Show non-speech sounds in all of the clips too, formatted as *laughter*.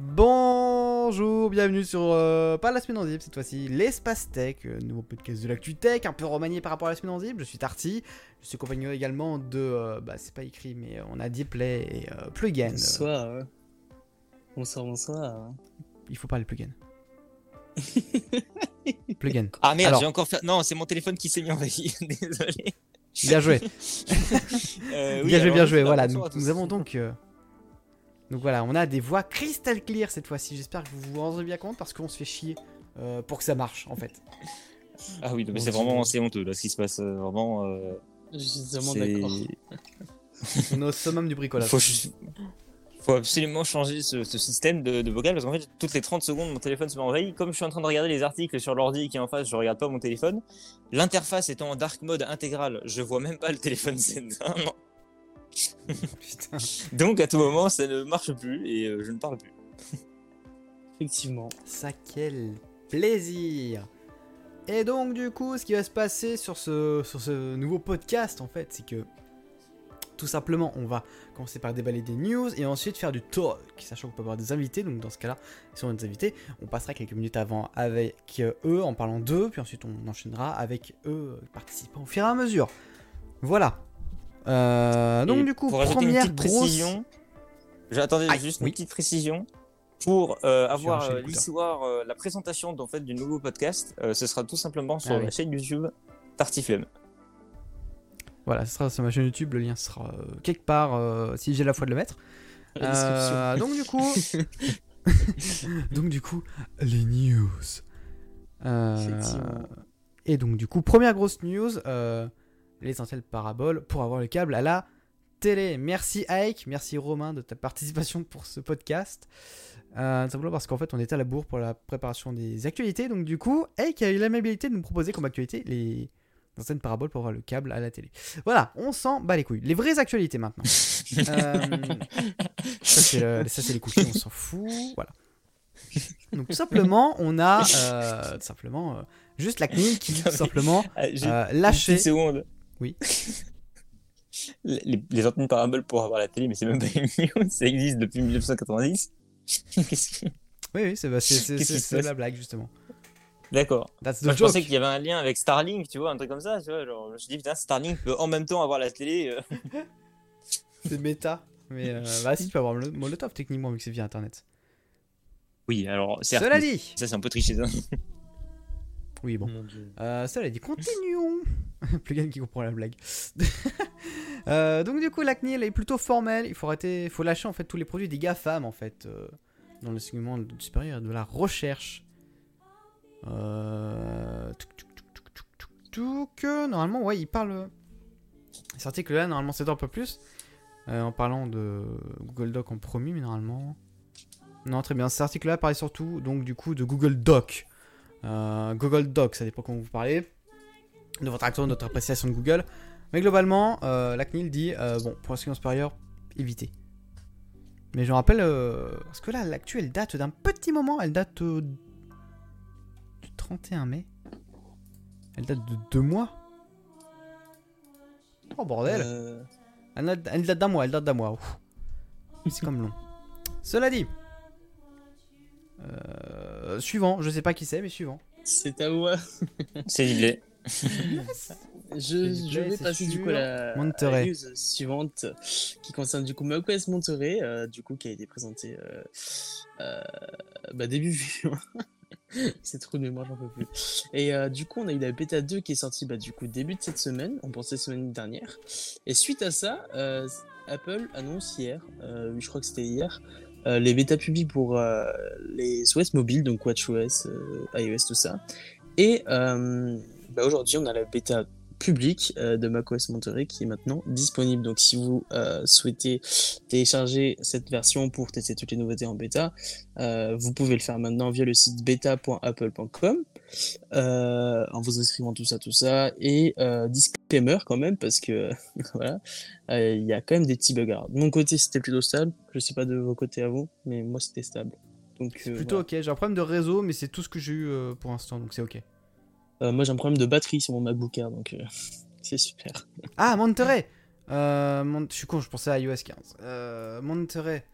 Bonjour, bienvenue sur euh, pas la semaine en zip cette fois-ci, l'espace tech, euh, nouveau podcast de l'actu tech, un peu remanié par rapport à la semaine en zip. Je suis Tarty, je suis accompagné également de, euh, bah c'est pas écrit mais on a Deepplay et euh, Plugin. Bonsoir. Bonsoir, bonsoir. Il faut parler Plugin. *laughs* Plugin. Ah merde, Alors- j'ai encore fait. Non, c'est mon téléphone qui s'est mis en veille. *laughs* Désolé. Bien joué, *laughs* Euh, oui, bien joué, bien joué. bonsoir, Voilà, nous, avons donc, euh, donc voilà, on a des voix crystal clear cette fois-ci. J'espère que vous vous rendez bien compte parce qu'on se fait chier euh, pour que ça marche en fait. *laughs* Ah oui, non, mais c'est vraiment c'est honteux là ce qui se passe. euh, Vraiment. euh, Je suis vraiment c'est- d'accord. On est au summum du bricolage. Faut, faut absolument changer ce, ce système de, de vocal parce qu'en fait, toutes les 30 secondes, mon téléphone se met en veille. Comme je suis en train de regarder les articles sur l'ordi qui est en face, je regarde pas mon téléphone. L'interface étant en dark mode intégral, je vois même pas le téléphone *laughs* s'éteindre. Putain. Donc à tout moment, ça ne marche plus et euh, je ne parle plus. Effectivement. Ça, quel plaisir Et donc, du coup, ce qui va se passer sur ce, sur ce nouveau podcast, en fait, c'est que tout simplement, on va commencer par déballer des news et ensuite faire du talk, sachant qu'on peut avoir des invités. Donc, dans ce cas-là, si on a des invités, on passera quelques minutes avant avec eux en parlant d'eux, puis ensuite on enchaînera avec eux participants au fur et à mesure. Voilà. Euh, donc, Et du coup, pour première une grosse. précision, j'attendais juste oui. une petite précision pour euh, avoir euh, l'histoire, la présentation en fait du nouveau podcast. ce sera tout simplement sur Ah la oui. chaîne YouTube Tartiflemme. Voilà, ce sera sur ma chaîne YouTube, le lien sera quelque part si j'ai la foi de le mettre. Donc du coup, *laughs* donc du coup, les news. Euh, et donc du coup, première grosse news, euh, les antennes parabole pour avoir le câble à la télé. Merci Ike, merci Romain de ta participation pour ce podcast. Euh, simplement parce qu'en fait on était à la bourre pour la préparation des actualités. Donc du coup, Ike a eu l'amabilité de nous proposer comme actualité les antennes parabole pour avoir le câble à la télé. Voilà, on s'en bat les couilles. Les vraies actualités maintenant. *laughs* Euh, ça, c'est le- ça, c'est les cookies, on s'en fout. Voilà. Donc, tout simplement, on a euh, tout simplement euh, juste la CNIL qui, tout simplement, euh, une lâché. petite seconde. Oui. *laughs* les, les antennes parabole pour avoir la télé, mais c'est même pas une news, ça existe depuis 1990. *laughs* Qu'est-ce que- Oui, oui, c'est bah, la blague, justement. D'accord. Je pensais qu'il y avait un lien avec Starlink, tu vois, un truc comme ça, tu vois. Genre, je me suis dit, putain, Starlink peut en même temps avoir la télé. euh. *laughs* C'est méta. Mais euh, bah, si, tu peux avoir Molo- Molotov techniquement, vu que c'est via internet. Oui, alors, certes, Cela dit. ça c'est un peu triché. ça. Oui, bon. Euh, cela dit, continuons. *laughs* Plugin qui comprend la blague. *laughs* Euh, donc du coup, la CNIL est plutôt formelle. Il faut arrêter, il faut lâcher en fait tous les produits des GAFAM en fait euh, dans le segment supérieur de la recherche. Touc, touc. Euh, Normalement, ouais, il parle. Cet article-là, normalement, c'est un peu plus euh, en parlant de Google Doc en premier, mais normalement. Non, très bien. Cet article-là parlait surtout donc du coup de Google Doc. Euh, Google Docs, ça dépend comment vous parlez, de votre action, de votre appréciation de Google. Mais globalement, euh, la CNIL dit, euh, bon, pour seconde supérieure, évitez. Mais je me rappelle, parce que là, l'actu, elle date d'un petit moment, elle date du 31 mai? Elle date de deux mois? Oh bordel Euh, elle, date- d'un mois, elle date d'un mois. C'est comme long. Cela dit. Euh, suivant, je sais pas qui c'est, mais suivant. C'est à moi. *laughs* C'est l'idée. Je, vais passer du coup à la, à news suivante qui concerne du coup macOS Monterey, euh, du coup qui a été présenté euh, euh, bah, début juin. *laughs* C'est trop de mémoire, j'en peux plus. Et euh, du coup, on a eu la bêta 2 qui est sortie bah, du coup début de cette semaine, on pensait semaine dernière. Et suite à ça, euh, Apple annonce hier, euh, oui, je crois que c'était hier, euh, les bêtas publics pour euh, les OS mobiles, donc WatchOS, euh, iOS, tout ça. Et bah, aujourd'hui, on a la bêta publique euh, de macOS Monterey qui est maintenant disponible. Donc, si vous euh, souhaitez télécharger cette version pour tester toutes les nouveautés en bêta, euh, vous pouvez le faire maintenant via le site beta.apple.com euh, en vous inscrivant tout ça, tout ça. Et euh, disclaimer quand même, parce que *laughs* voilà, il y a quand même des petits bugs. Alors, de mon côté, c'était plutôt stable. Je sais pas de vos côtés à vous, mais moi, c'était stable. Donc, plutôt voilà. ok. J'ai un problème de réseau, mais c'est tout ce que j'ai eu pour l'instant, donc c'est ok. Euh, moi, j'ai un problème de batterie sur mon MacBook Air, donc euh, *laughs* c'est super. Ah, Monterey euh, Mon- Je suis con, je pensais à iOS 15. Euh, Monterey.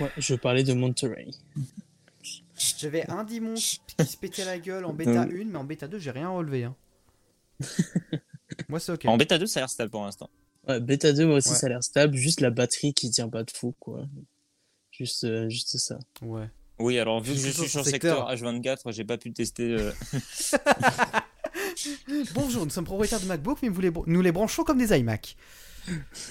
Ouais, je parlais de Monterey. *laughs* J'avais un Dimon qui se pétait la gueule en bêta 1, mais en bêta 2, j'ai rien relevé. Hein. *laughs* Moi, c'est ok. En bêta 2, ça a l'air stable pour l'instant. Ouais, bêta 2, moi aussi, Ouais. ça a l'air stable. Juste la batterie qui tient pas de fou, quoi. Juste, euh, juste ça. Ouais. Oui, alors vu que je suis sur secteur. secteur H24, j'ai pas pu tester. euh, *laughs* Bonjour, nous sommes propriétaires de MacBook, mais vous les br- nous les branchons comme des iMac.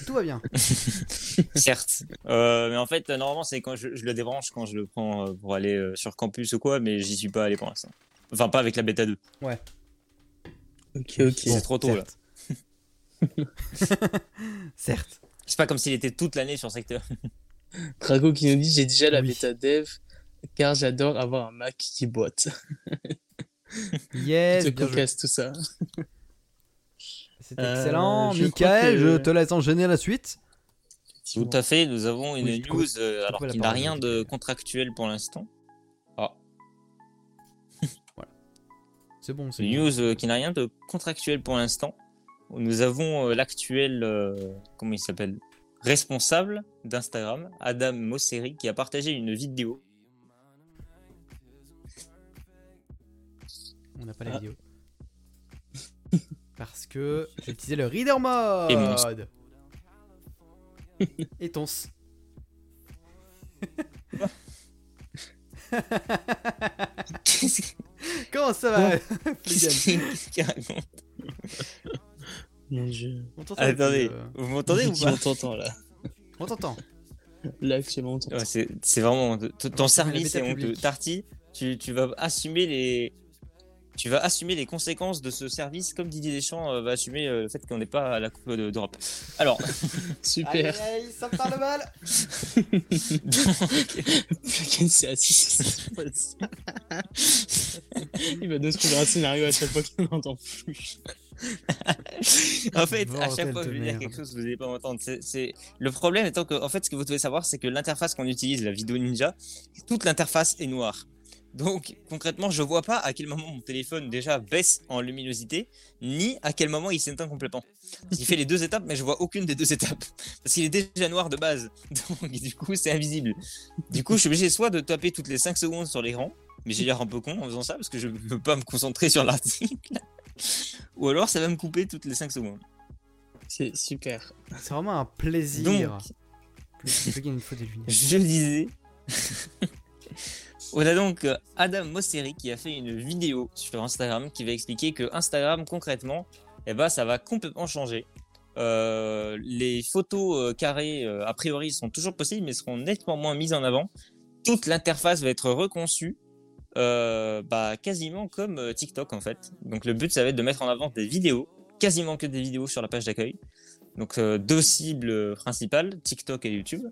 Tout va bien. *laughs* Certes. Euh, mais en fait, normalement, c'est quand je, je le débranche quand je le prends euh, pour aller euh, sur campus ou quoi, mais j'y suis pas allé pour l'instant. Enfin, pas avec la bêta 2. Ok, ok. C'est trop tôt, là. Certes. *laughs* Certes. C'est pas comme s'il était toute l'année sur secteur. Drago qui nous dit j'ai déjà la Oui. bêta dev car j'adore avoir un Mac qui boite. *laughs* Yes, joué. cocasse tout ça. C'est Euh, excellent. je Michael, que- je te laisse enchaîner la suite. Tout à fait. Nous avons une Oui, je news, euh, alors qui n'a rien je de contractuel pour l'instant. C'est bon, c'est Une bon. news euh, qui n'a rien de contractuel pour l'instant. Nous avons euh, l'actuel, euh, comment il s'appelle? Responsable d'Instagram, Adam Mosseri, qui a partagé une vidéo. N'a pas la Ah. vidéo. *laughs* Parce que j'ai utilisé le Reader Mode. Et que- *laughs* *laughs* Comment ça va qu'est-ce qu'il raconte Mon dieu. On t'entend Attendez, euh, vous m'entendez ou pas on t'entend là On t'entend. Là, actuellement, on t'entend. Ouais, c'est c'est vraiment ton service est honteux. Tarty, tu, tu vas assumer les tu vas assumer les conséquences de ce service comme Didier Deschamps euh, va assumer euh, le fait qu'on n'est pas à la Coupe de- d'Europe. Alors, *laughs* Super. Aïe, aïe, ça me parle mal. Il va nous trouver un scénario à chaque fois qu'il n'entend plus. en fait, à chaque fois que je vais dire quelque chose, vous n'allez pas m'entendre. C'est- C'est le problème étant que, en fait, ce que vous devez savoir, c'est que l'interface qu'on utilise, la vidéo Ninja, toute l'interface est noire. Donc, concrètement, je vois pas à quel moment mon téléphone déjà baisse en luminosité, ni à quel moment il s'éteint complètement. Il fait les deux étapes, mais je vois aucune des deux étapes parce qu'il est déjà noir de base. *laughs* Donc, du coup, c'est invisible. Du coup, je suis obligé soit de taper toutes les 5 secondes sur l'écran, mais j'ai l'air un peu con en faisant ça parce que je ne peux pas me concentrer sur l'article. Ou alors, ça va me couper toutes les 5 secondes. C'est super. C'est vraiment un plaisir. Donc, je disais. On a donc euh, Adam Mosseri qui a fait une vidéo sur Instagram qui va expliquer que Instagram concrètement, eh ben, ça va complètement changer. Euh, les photos euh, carrées, a priori, sont toujours possibles, mais seront nettement moins mises en avant. Toute l'interface va être reconçue, bah, quasiment comme TikTok en fait. Donc le but, ça va être de mettre en avant des vidéos, quasiment que des vidéos sur la page d'accueil. Donc deux cibles principales, TikTok et YouTube.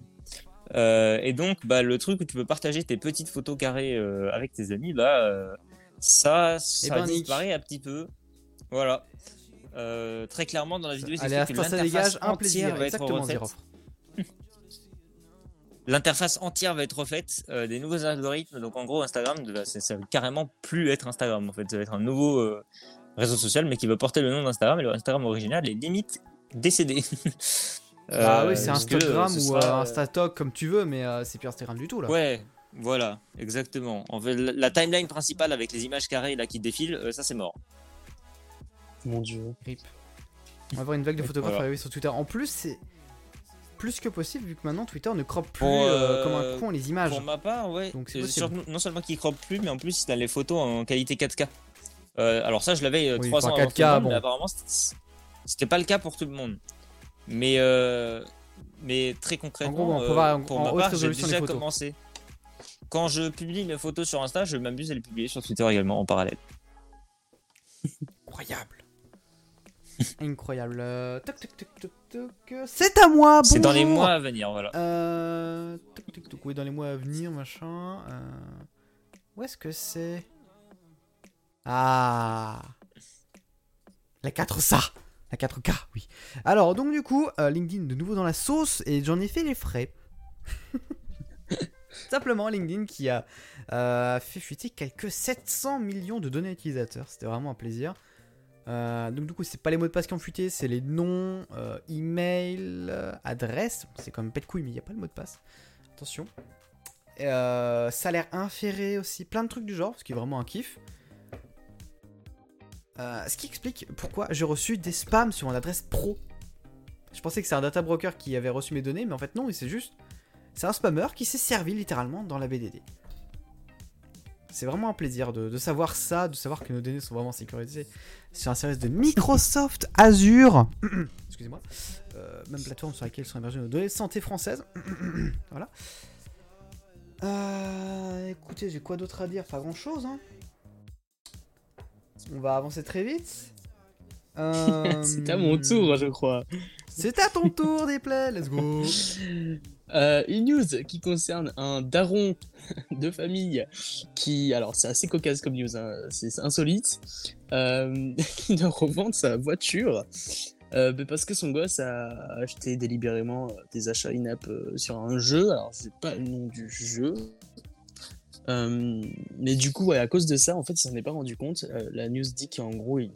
Euh, et donc, bah, le truc où tu peux partager tes petites photos carrées euh, avec tes amis, bah, euh, ça, ça ben, Nick. disparaît un petit peu. Voilà. Très clairement, dans la vidéo, Allez, explique que ça dégage un plaisir. va être Exactement. *laughs* L'interface entière va être refaite, des nouveaux algorithmes. Donc, en gros, Instagram, ça, ça va carrément plus être Instagram. En fait, ça va être un nouveau réseau social, mais qui va porter le nom d'Instagram. Et le Instagram original est limite décédé. *laughs* Ah Euh, oui, c'est que, Instagram ce ou sera, euh, euh, Instatok comme tu veux, mais euh, c'est plus Instagram du tout là. Ouais, voilà, exactement. En fait, la, timeline principale avec les images carrées là qui défilent, euh, ça c'est mort. Mon dieu. Rip. On va avoir une vague de photographes Voilà. arriver sur Twitter. En plus, c'est plus que possible vu que maintenant Twitter ne croppe plus Pour, euh, euh, comme un con les images. Pour ma part, ouais. Donc, non seulement qu'il crop plus, mais en plus il a les photos en qualité 4K. Euh, alors ça, je l'avais Oui, 3 enfin, ans avant 4K, tout le monde, bon. mais apparemment c'était- c'était pas le cas pour tout le monde. Mais euh, mais très concrètement, gros, on peut euh, pour en ma part, j'ai les déjà commencé. Quand je publie mes photos sur Insta, je m'amuse à les publier sur Twitter également en parallèle. *laughs* Incroyable. *laughs* Incroyable. Toc, toc, toc, toc, toc. C'est à moi. C'est dans les mois à venir, voilà. Euh, toc, toc, toc, oui, dans les mois à venir, machin. Euh, où est-ce que c'est? Ah La 4K La 4K, oui. Alors, donc du coup, euh, LinkedIn de nouveau dans la sauce et j'en ai fait les frais. *laughs* Simplement, LinkedIn qui a euh, fait fuiter quelques 700 millions de données utilisateurs. C'était vraiment un plaisir. Euh, donc du coup, c'est pas les mots de passe qui ont fuité, c'est les noms, email, adresse. C'est quand même pas de couilles, mais il n'y a pas le mot de passe. Attention. Salaire inféré aussi, plein de trucs du genre, ce qui est vraiment un kiff. Euh, ce qui explique pourquoi j'ai reçu des spams sur mon adresse pro. Je pensais que c'est un data broker qui avait reçu mes données, mais en fait non, c'est juste. C'est un spammer qui s'est servi littéralement dans la BDD. C'est vraiment un plaisir de, savoir ça, de savoir que nos données sont vraiment sécurisées sur un service de Microsoft Azure. *clears throat* Excusez-moi. Euh, même plateforme sur laquelle sont hébergées nos données santé françaises. *clears throat* voilà. Euh, écoutez, j'ai quoi d'autre à dire? Pas grand chose. Hein. On va avancer très vite. Euh, *laughs* C'est à mon tour, je crois. C'est à ton tour, Desplay. Let's go. *laughs* Euh, une news qui concerne un daron *laughs* de famille qui, alors c'est assez cocasse comme news, hein, c'est insolite, euh, qui doit revendre sa voiture euh, parce que son gosse a acheté délibérément euh, des achats in-app euh, sur un jeu. Alors c'est pas le nom du jeu. Euh, mais du coup, ouais, à cause de ça, en fait, il s'en est pas rendu compte. Euh, la news dit qu'en gros, il,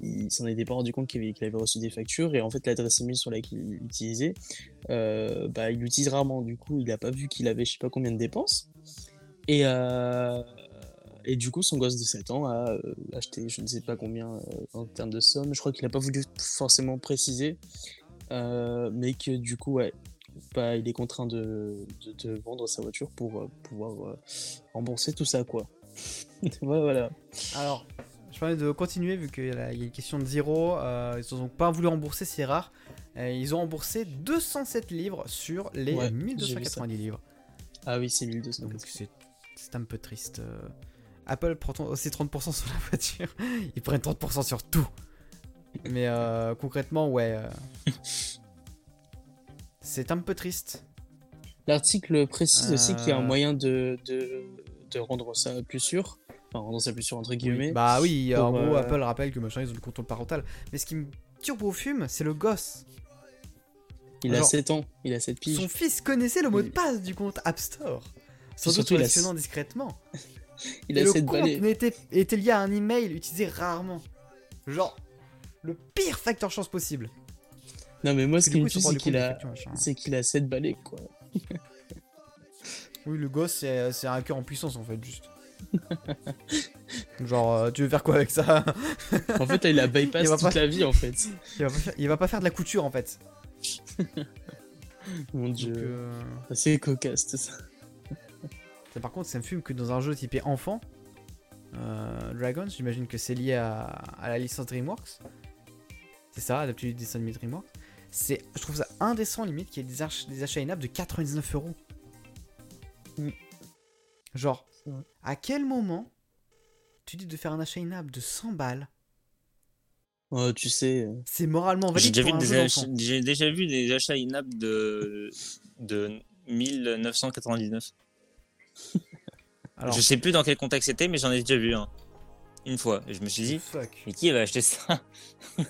il s'en était pas rendu compte qu'il avait, reçu des factures et en fait, l'adresse email sur laquelle il utilisait, euh, bah, il l'utilise rarement. Du coup, il a pas vu qu'il avait je sais pas combien de dépenses. Et, et du coup, son gosse de 7 ans a acheté je ne sais pas combien en termes de somme. Je crois qu'il a pas voulu forcément préciser. Mais que du coup, ouais, bah, il est contraint de, de, de vendre sa voiture pour euh, pouvoir euh, rembourser tout ça, quoi. *laughs* voilà. Alors, je parlais de continuer vu qu'il y, a y une question de zéro. euh, ils n'ont pas voulu rembourser, c'est rare. Ils ont remboursé 207 livres sur les Ouais, j'ai vu 1290 livres. Ah oui, c'est 1200. Donc c'est un peu triste. euh. Apple prend aussi 30% sur la voiture. *laughs* Ils prennent 30% sur tout. Mais concrètement, ouais. *laughs* c'est un peu triste. L'article précise aussi qu'il y a un Euh. moyen de, de, de rendre ça plus sûr. Enfin, rendre ça plus sûr entre guillemets. Bah oui, en gros, euh, Apple rappelle que machin, ils ont le contrôle parental. Mais ce qui me turbo fume, c'est le gosse. il a genre, 7 ans, il a 7 piges. Son fils connaissait le mot de passe du compte App Store. Sans doute positionnant discrètement. *laughs* Il Et a le 7 compte n'était- était lié à un email utilisé rarement. Genre, le pire facteur chance possible. Non, mais moi, ce qui me tue, c'est qu'il a, qu'il a 7 balais, quoi. Oui, le gosse, c'est c'est un cœur en puissance en fait, juste. *laughs* Genre, euh, tu veux faire quoi avec ça? En fait, là, il a bypass *laughs* Il va toute pas- la vie, en fait. *laughs* il va, pas faire, il va pas faire de la couture en fait. Mon dieu. euh, C'est cocasse, tout ça. ça, par contre, ça me fume que dans un jeu typé enfant, euh, Dragons, j'imagine que c'est lié à, à la licence DreamWorks. C'est ça, adapté du dessin DreamWorks? C'est, je trouve ça indécent limite qu'il y ait des, ach- des achats in-app de 99 euros. Mm. Genre, à quel moment tu dis de faire un achat in-app de 100 balles? Oh, tu sais. euh, C'est moralement J'ai valide déjà, j'ai déjà vu des achats in-app de, de 1999. *laughs* Alors, Je sais plus dans quel contexte c'était, mais j'en ai déjà vu un. Une fois. Et je me suis dit, fuck. mais qui va acheter ça? *laughs*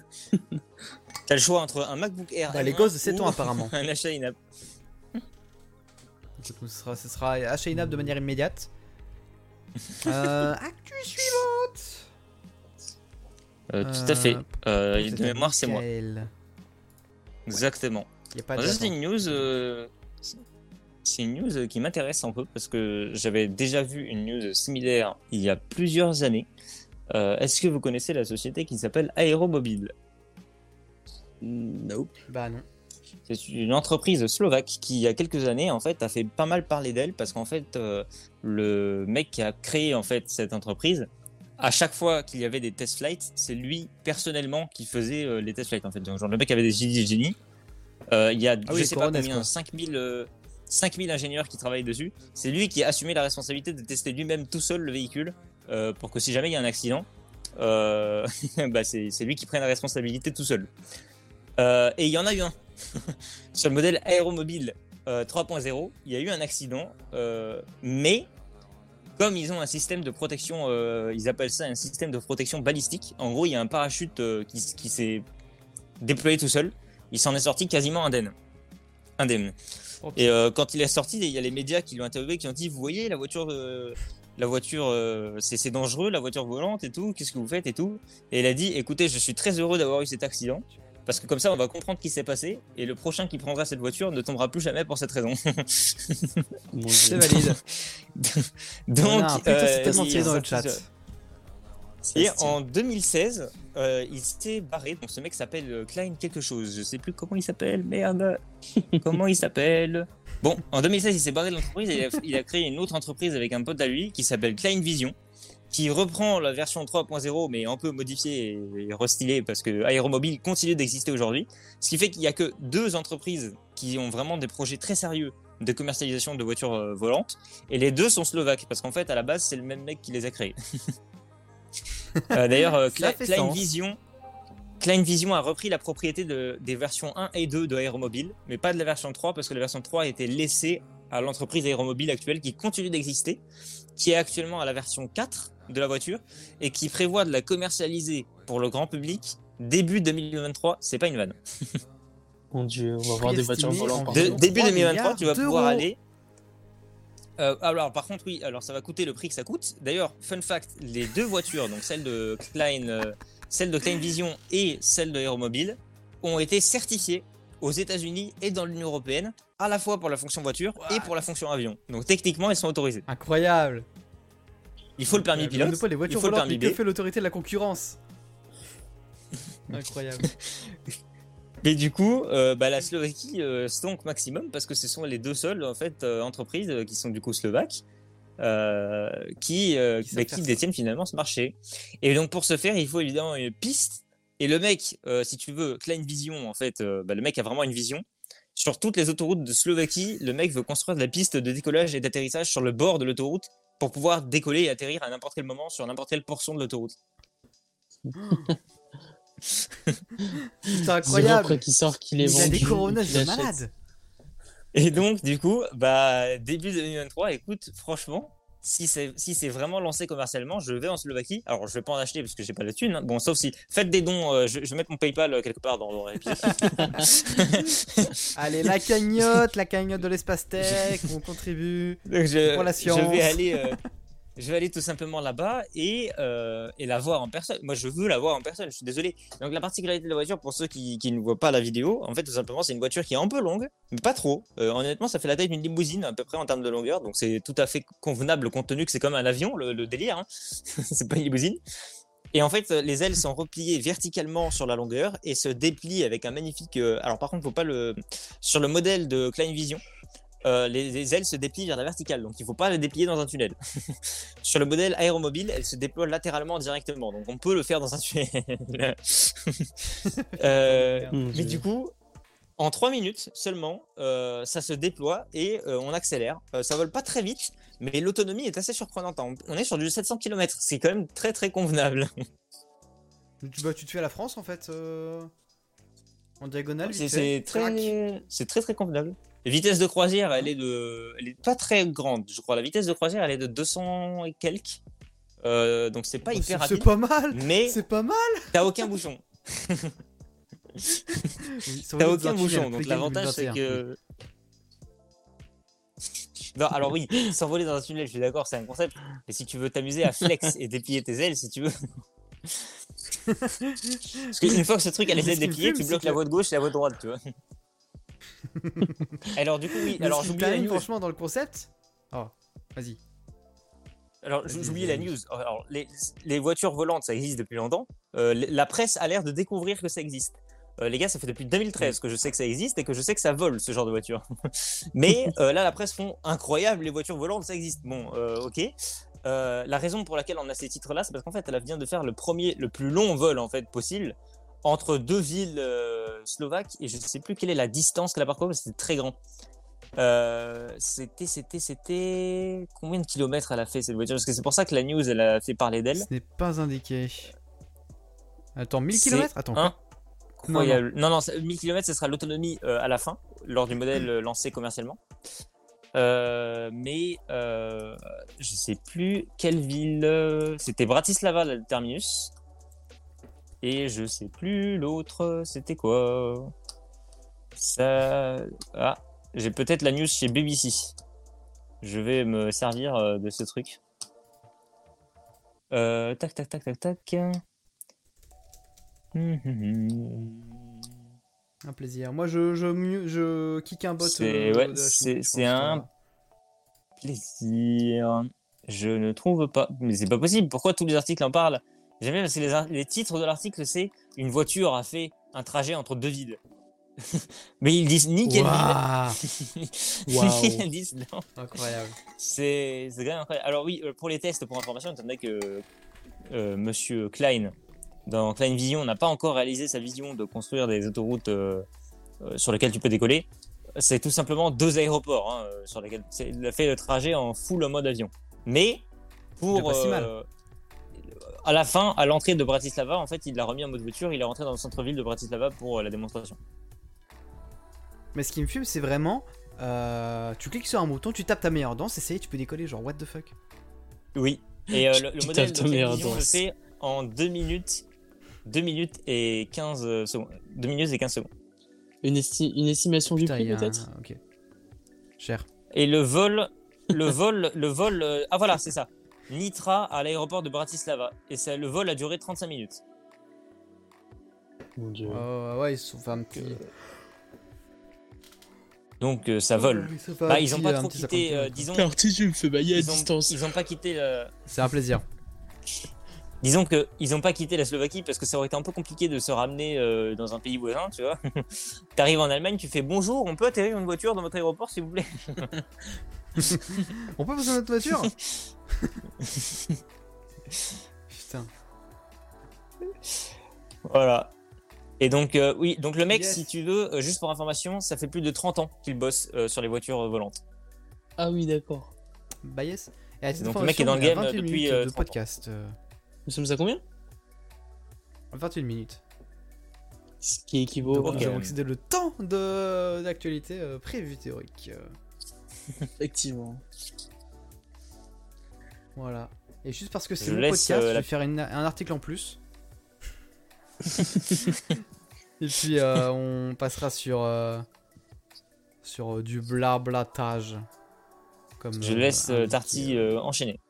T'as le choix entre un MacBook Air. Bah, les M1 gosses de 7 ou ans apparemment. *laughs* Un achat in-app. Du coup, ce sera, ce sera achat de manière immédiate. *laughs* Euh, actu suivante Euh, tout à fait. Euh, C'est de mémoire, c'est moi. Michael. Exactement. Y a pas Alors, de ça, c'est une news. euh, C'est une news euh, qui m'intéresse un peu parce que j'avais déjà vu une news similaire il y a plusieurs années. Euh, Est-ce que vous connaissez la société qui s'appelle Aéromobile Nope. Bah non. C'est une entreprise slovaque qui, il y a quelques années, en fait, a fait pas mal parler d'elle parce qu'en fait, euh, le mec qui a créé en fait cette entreprise, à chaque fois qu'il y avait des test flights, c'est lui personnellement qui faisait euh, les test flights en fait. Donc, genre, le mec avait des idées de génie. Euh, il y a, Ah je sais pas combien, quoi. 5000 euh, 5000 ingénieurs qui travaillent dessus. C'est lui qui a assumé la responsabilité de tester lui-même tout seul le véhicule euh, pour que si jamais il y a un accident, euh, *laughs* bah, c'est lui qui prenne la responsabilité tout seul. Euh, et il y en a eu un. *laughs* Sur le modèle aéromobile euh, 3.0, il y a eu un accident, euh, mais comme ils ont un système de protection, euh, ils appellent ça un système de protection balistique. En gros, il y a un parachute euh, qui, s'est déployé tout seul. Il s'en est sorti quasiment indemne. Indemne. Et euh, quand il est sorti, il y a les médias qui l'ont interviewé, qui ont dit, vous voyez, la voiture, euh, la voiture, euh, c'est c'est dangereux, la voiture volante et tout. Qu'est-ce que vous faites et tout Et il a dit, écoutez, je suis très heureux d'avoir eu cet accident. Parce que comme ça, on va comprendre ce qui s'est passé, et le prochain qui prendra cette voiture ne tombera plus jamais pour cette raison. *laughs* C'est valide. Donc, euh, tellement tiré dans le chat. Ça Et en 2016, euh, il s'était barré. Donc ce mec s'appelle euh, Klein quelque chose. Je sais plus comment il s'appelle. Merde. *laughs* comment il s'appelle? Bon, en 2016, il s'est barré de l'entreprise et il a, il a créé une autre entreprise avec un pote à lui qui s'appelle Klein Vision, qui reprend la version 3.0 mais un peu modifiée et restylée parce que Aéromobile continue d'exister aujourd'hui. Ce qui fait qu'il y a que deux entreprises qui ont vraiment des projets très sérieux de commercialisation de voitures euh, volantes et les deux sont slovaques parce qu'en fait à la base c'est le même mec qui les a créés. *laughs* Euh, D'ailleurs, euh, Klein. Vision, Klein Vision a repris la propriété de, des versions 1 et 2 de Aéromobile, mais pas de la version 3 parce que la version 3 a été laissée à l'entreprise Aéromobile actuelle qui continue d'exister, qui est actuellement à la version 4 de la voiture et qui prévoit de la commercialiser pour le grand public début 2023. C'est pas une vanne. *laughs* Mon Dieu, on va voir des voitures volantes. De- début 3 2023, tu vas pouvoir aller. Euh, alors, par contre, oui, alors ça va coûter le prix que ça coûte. D'ailleurs, fun fact, les deux voitures, donc celle de Klein, euh, celle de Klein Vision et celle de Aéromobile, ont été certifiées aux États-Unis et dans l'Union européenne, à la fois pour la fonction voiture et pour la fonction avion. Donc techniquement, elles sont autorisées. Incroyable. Il faut le permis Le pilote. monopole il voitures faut le volantes, permis mais que B. fait l'autorité de la concurrence *laughs* Incroyable. *laughs* Et du coup, euh, bah, la Slovaquie euh, stonk maximum parce que ce sont les deux seules en fait euh, entreprises euh, qui sont du coup slovaques euh, qui euh, bah, qui détiennent finalement ce marché. Et donc pour ce faire, il faut évidemment une piste. Et le mec, euh, si tu veux, Klein Vision en fait, euh, bah, le mec a vraiment une vision. Sur toutes les autoroutes de Slovaquie, le mec veut construire de la piste de décollage et d'atterrissage sur le bord de l'autoroute pour pouvoir décoller et atterrir à n'importe quel moment sur n'importe quelle portion de l'autoroute. *laughs* C'est incroyable. après qui sort, qui les Il a vend. des coronas de malade. Et donc, du coup, bah, début 2023, écoute, franchement, si c'est si vraiment lancé commercialement, je vais en Slovaquie. Alors, je vais pas en acheter parce que j'ai pas de thunes. hein. Bon, sauf si faites des dons, euh, je, je vais mettre mon PayPal euh, quelque part dans, dans l'épisode. *laughs* Allez, la cagnotte, la cagnotte de l'espace tech, on contribue. Donc, je, Pour la je science. vais aller, euh, je vais aller tout simplement là-bas et, euh, et la voir en personne. Moi, je veux la voir en personne. Je suis désolé. Donc, la particularité de la voiture, pour ceux qui, qui ne voient pas la vidéo, en fait, tout simplement, c'est une voiture qui est un peu longue, mais pas trop. Euh, honnêtement, ça fait la taille d'une limousine à peu près en termes de longueur, donc c'est tout à fait convenable compte tenu que c'est comme un avion, le, délire. hein. *laughs* c'est pas une limousine. Et en fait, les ailes sont repliées verticalement sur la longueur et se déplient avec un magnifique. euh, alors, par contre, faut pas le. Sur le modèle de Klein Vision, euh, les, les ailes se déplient vers la verticale, donc il faut pas les déplier dans un tunnel. *laughs* Sur le modèle aéromobile, elles se déploient latéralement directement, donc on peut le faire dans un tunnel. *laughs* Euh, Mon mais du coup, en 3 minutes seulement, euh, ça se déploie et euh, on accélère. Euh, ça vole pas très vite, mais l'autonomie est assez surprenante. On est sur du 700 km, c'est quand même très très convenable. Tu, bah, tu te fais à la France en fait. euh, En diagonale, C'est très, c'est très très convenable. La vitesse de croisière, elle est de, elle est pas très grande, je crois. La vitesse de croisière, elle est de 200 et quelques. Euh, donc c'est pas Oh, hyper rapide, C'est pas mal. mais C'est pas mal. t'as aucun bouchon. T'as aucun bouchon, donc l'avantage c'est 2021. que. Non, alors oui, s'envoler dans un tunnel, je suis d'accord, c'est un concept. Mais si tu veux t'amuser à flex *laughs* et déplier tes ailes, si tu veux. Parce qu'une fois que ce truc a les ailes dépliées, tu bloques que- la voie de gauche et la voie de droite, tu vois. *laughs* alors du coup, oui, alors j'oublie la news. franchement dans le concept. Oh, vas-y. Alors, vas-y, la news. Alors, les, les voitures volantes, ça existe depuis longtemps. Euh, la presse a l'air de découvrir que ça existe. Euh, les gars, ça fait depuis 2013 que je sais que ça existe et que je sais que ça vole ce genre de voiture. *laughs* Mais euh, là, la presse font incroyable, les voitures volantes, ça existe. Bon, ok. La raison pour laquelle on a ces titres-là, c'est parce qu'en fait, elle vient de faire le premier, le plus long vol en fait possible entre deux villes euh, slovaques et je sais plus quelle est la distance qu'elle a parcourue, mais c'était très grand. Euh, c'était, c'était, c'était combien de kilomètres elle a fait cette voiture? Parce que c'est pour ça que la news elle a fait parler d'elle. Ce n'est pas indiqué. Attends, 1000 C'est km Attends, quoi? Incroyable. Non, non, ça- 1000 km, ce sera l'autonomie euh, à la fin, lors du modèle euh, lancé commercialement. Euh, mais euh, je sais plus quelle ville. C'était Bratislava, le terminus. Et je sais plus l'autre, c'était quoi? Ça. Ah, j'ai peut-être la news chez BBC. Je vais me servir euh, de ce truc. Euh, tac, tac, tac, tac, tac. Un plaisir. Moi, je, je, je kick un bot. C'est- euh, ouais, un-. Plaisir. Je ne trouve pas. Mais c'est pas possible. Pourquoi tous les articles en parlent? J'aime bien parce que les, titres de l'article, c'est Une voiture a fait un trajet entre deux villes. *laughs* Mais ils disent ni quelle ville. Waouh. *laughs* ils disent non. Incroyable. C'est c'est quand même incroyable. Alors oui, euh, pour les tests, pour information, étant donné que euh, Monsieur Klein, dans Klein Vision, n'a pas encore réalisé sa vision de construire des autoroutes euh, euh, sur lesquelles tu peux décoller, c'est tout simplement deux aéroports hein, sur lesquels il a fait le trajet en full mode avion. Mais pour pas si mal. À la fin, à l'entrée de Bratislava, en fait, il l'a remis en mode voiture. Il est rentré dans le centre-ville de Bratislava pour euh, la démonstration. Mais ce qui me fume, c'est vraiment. euh, tu cliques sur un bouton, tu tapes ta meilleure danse, et ça y est, tu peux décoller. Genre, what the fuck. Oui. Et euh, le, le Tu modèle de télévision le danse. fait en 2 minutes, 2 minutes et 15 secondes. 2 minutes et 15 secondes. Une, esti- une estimation du Putain, prix peut-être un... Ok. Cher. Et le vol, le *laughs* vol, le vol. euh, ah voilà, c'est ça. Nitra à l'aéroport de Bratislava. Et ça, le vol a duré 35 minutes. Mon dieu. Euh, ouais, ils se sont fait un petit. Donc euh, ça vole. Bah, ils ont pas trop quitté, 50, euh, disons, Parti, je me fais bailler à ils ont, distance. ils ont pas quitté le, C'est un plaisir. disons que ils ont pas quitté la Slovaquie parce que ça aurait été un peu compliqué de se ramener euh, dans un pays voisin, tu vois. *laughs* T'arrives en Allemagne, tu fais bonjour, on peut atterrir une voiture dans votre aéroport s'il vous plaît? *laughs* On peut poser notre voiture? *laughs* Putain. Voilà. Et donc, euh, oui, donc le mec, Yes. si tu veux, euh, juste pour information, ça fait plus de 30 ans qu'il bosse euh, sur les voitures euh, volantes. Ah oui, d'accord. Bah yes. Et Donc le mec est dans le game on est à 28 depuis, minutes euh, de 30 ans. podcast. Nous sommes à combien? 21 minutes. Ce qui équivaut Donc ok. nous avons excédé le temps de d'actualité euh, prévu théorique. Effectivement. voilà. Et juste parce que c'est mon podcast, euh, je vais faire une- un article en plus. *laughs* Et puis euh, on passera sur euh, sur du blablatage. Comme Je laisse Tarty enchaîner.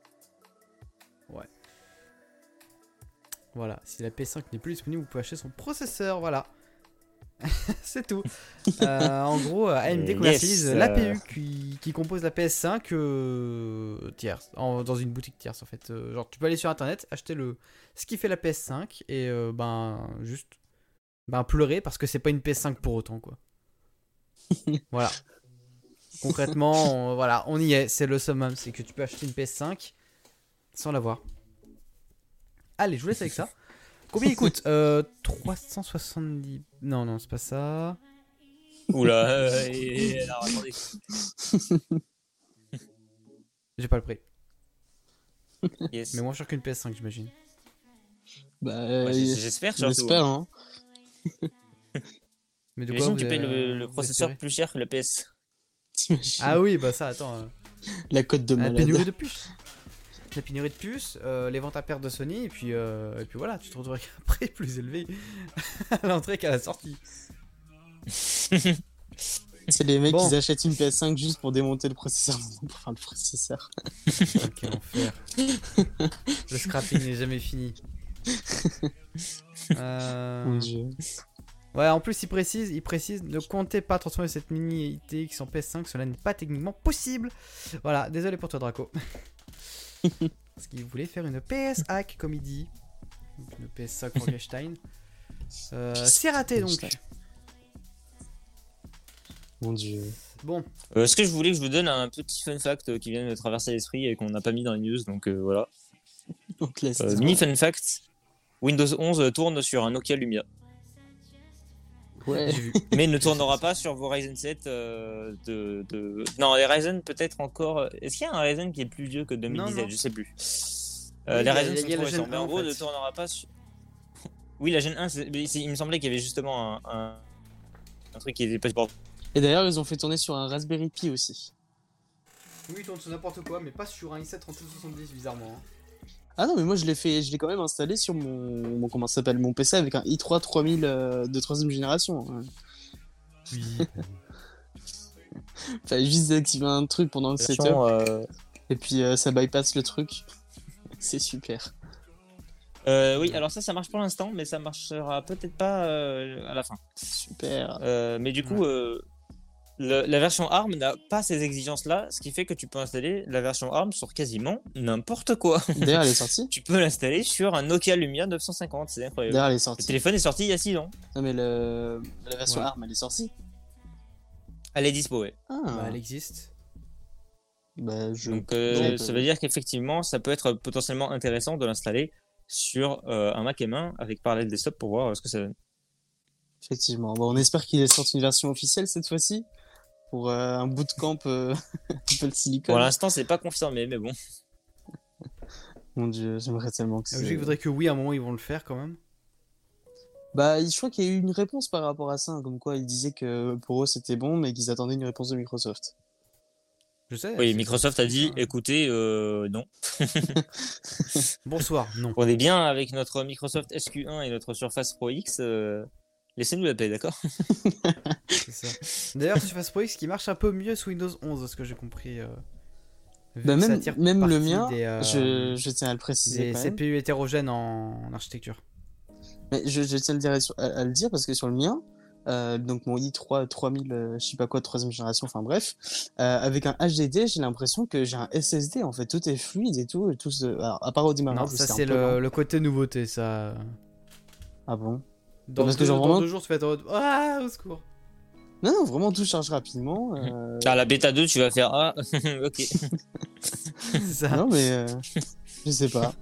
Voilà, si la PS5 n'est plus disponible, vous pouvez acheter son processeur, voilà. *laughs* c'est tout. *laughs* Euh, en gros, euh, AMD Yes, commercialise euh. l'APU qui, qui compose la PS5 euh, tierce, en- dans une boutique tierce en fait. Euh, genre, tu peux aller sur internet, acheter le ce qui fait la PS5 et euh, ben juste ben pleurer parce que c'est pas une PS5 pour autant quoi. *laughs* voilà. Concrètement, on- voilà, on y est, c'est le summum, c'est que tu peux acheter une PS5 sans l'avoir. Allez, je vous laisse avec ça. Combien il coûte euh, 370. Non, non, c'est pas ça. Oula, euh, et- alors attendez. *laughs* J'ai pas le prix. Yes. Mais moins cher qu'une PS5, j'imagine. Bah, Ouais, euh, J'espère surtout. j'espère, hein. Mais de quoi Imagine vous tu payes avez- le, le vous processeur espérez plus cher que le PS. T'imagines Ah oui, bah ça, attends. euh, La cote de la malade. pénurie de puces. La pénurie de puces, euh, les ventes à perte de Sony, et puis, euh, et puis voilà, tu te retrouves avec un *laughs* prix plus élevé à l'entrée qu'à la sortie. *laughs* C'est les mecs Bon. qui achètent une PS5 juste pour démonter le processeur. *laughs* Enfin, le processeur. Putain, Quel enfer. Le scrapping n'est jamais fini. Euh, Mon dieu. Ouais, en plus, il précise, il précise, ne comptez pas transformer cette mini ITX en PS5, cela n'est pas techniquement possible. Voilà, désolé pour toi, Draco. *laughs* Parce qu'il voulait faire une PS hack, comme il dit. Donc, Une PS5 Frankenstein. *laughs* Euh, c'est raté donc. Mon dieu. Bon, Euh, Est-ce que je voulais que je vous donne un petit fun fact euh, qui vient de me traverser l'esprit et qu'on n'a pas mis dans les news Donc euh, voilà. *laughs* Donc là, Euh, c'est- mini fun fact Windows 11 tourne sur un Nokia Lumia, Ouais. *laughs* mais ne tournera pas sur vos Ryzen 7 euh, de, de. Non, les Ryzen peut-être encore. Est-ce qu'il y a un Ryzen qui est plus vieux que 2017 non. Je sais plus. Euh, les Ryzen sont trop récents, mais 1, en gros, fait. ne tournera pas sur. *laughs* Oui, la Gen 1, c'est- mais c'est- il me semblait qu'il y avait justement un, un, un truc qui était pas supportable. Et d'ailleurs, ils ont fait tourner sur un Raspberry Pi aussi. Oui, il tourne sur n'importe quoi, mais pas sur un i7 3770, bizarrement. hein. Ah non, mais moi je l'ai fait, je l'ai quand même installé sur mon, mon comment s'appelle, mon PC avec un i3 3000 euh, de troisième génération. hein. Oui. *laughs* Fallait juste activer un truc pendant le setup euh, et puis euh, ça bypass le truc. *laughs* C'est super. Euh, oui, alors ça, ça marche pour l'instant, mais ça marchera peut-être pas euh, à la fin. Super. Euh, mais du coup, euh, le- la version ARM n'a pas ces exigences-là, ce qui fait que tu peux installer la version ARM sur quasiment n'importe quoi. *laughs* D'ailleurs, elle est *laughs* sortie. tu peux l'installer sur un Nokia Lumia 950, c'est incroyable. D'ailleurs, elle est Le sortie. téléphone est sorti il y a 6 ans. Non, mais le... la version Ouais. ARM, elle est sortie. Elle est dispo, ouais. Ah, Bah, elle existe. bah, je. Donc euh, ça veut dire qu'effectivement, ça peut être potentiellement intéressant de l'installer sur euh, un Mac M1 avec Parallel Desktop pour voir euh, ce que ça donne. Effectivement. Bon, on espère qu'il sorte une version officielle cette fois-ci. Pour euh, un bootcamp euh, *laughs* Apple Silicon. Pour l'instant, c'est pas confirmé, mais bon. Mon dieu, j'aimerais tellement que c'est. logique voudrait que oui, à un moment, ils vont le faire quand même. Bah, je crois qu'il y a eu une réponse par rapport à ça. hein, Comme quoi, ils disaient que pour eux c'était bon, mais qu'ils attendaient une réponse de Microsoft. Je sais. Oui, Microsoft a dit, Ah. écoutez, euh, non. Bonsoir, non. *laughs* On est bien avec notre Microsoft SQ1 et notre Surface Pro X. euh, Laissez-nous la paix, d'accord. *laughs* D'ailleurs, Surface Pro X qui marche un peu mieux sous Windows 11, de ce que j'ai compris. euh, Bah, même, même le mien, des, euh, je, je tiens à le préciser des quand même. CPU hétérogènes en, en architecture. Mais je, je tiens à le, dire, à, à le dire parce que sur le mien, euh, donc mon i3 3000, euh, je sais pas quoi, troisième génération, enfin bref, euh, avec un HDD, j'ai l'impression que j'ai un SSD en fait, tout est fluide et tout, et tout se... alors, à part au démarrage, non, ça c'est le, le côté nouveauté, ça. Ah bon? Dans, Parce que deux, genre dans vraiment- deux jours, tu vas être en mode Ah, au secours. Non, non, vraiment tout charge rapidement. euh, À la bêta 2, tu vas faire Ah, *laughs* ok. c'est ça. Non, mais euh, je sais pas.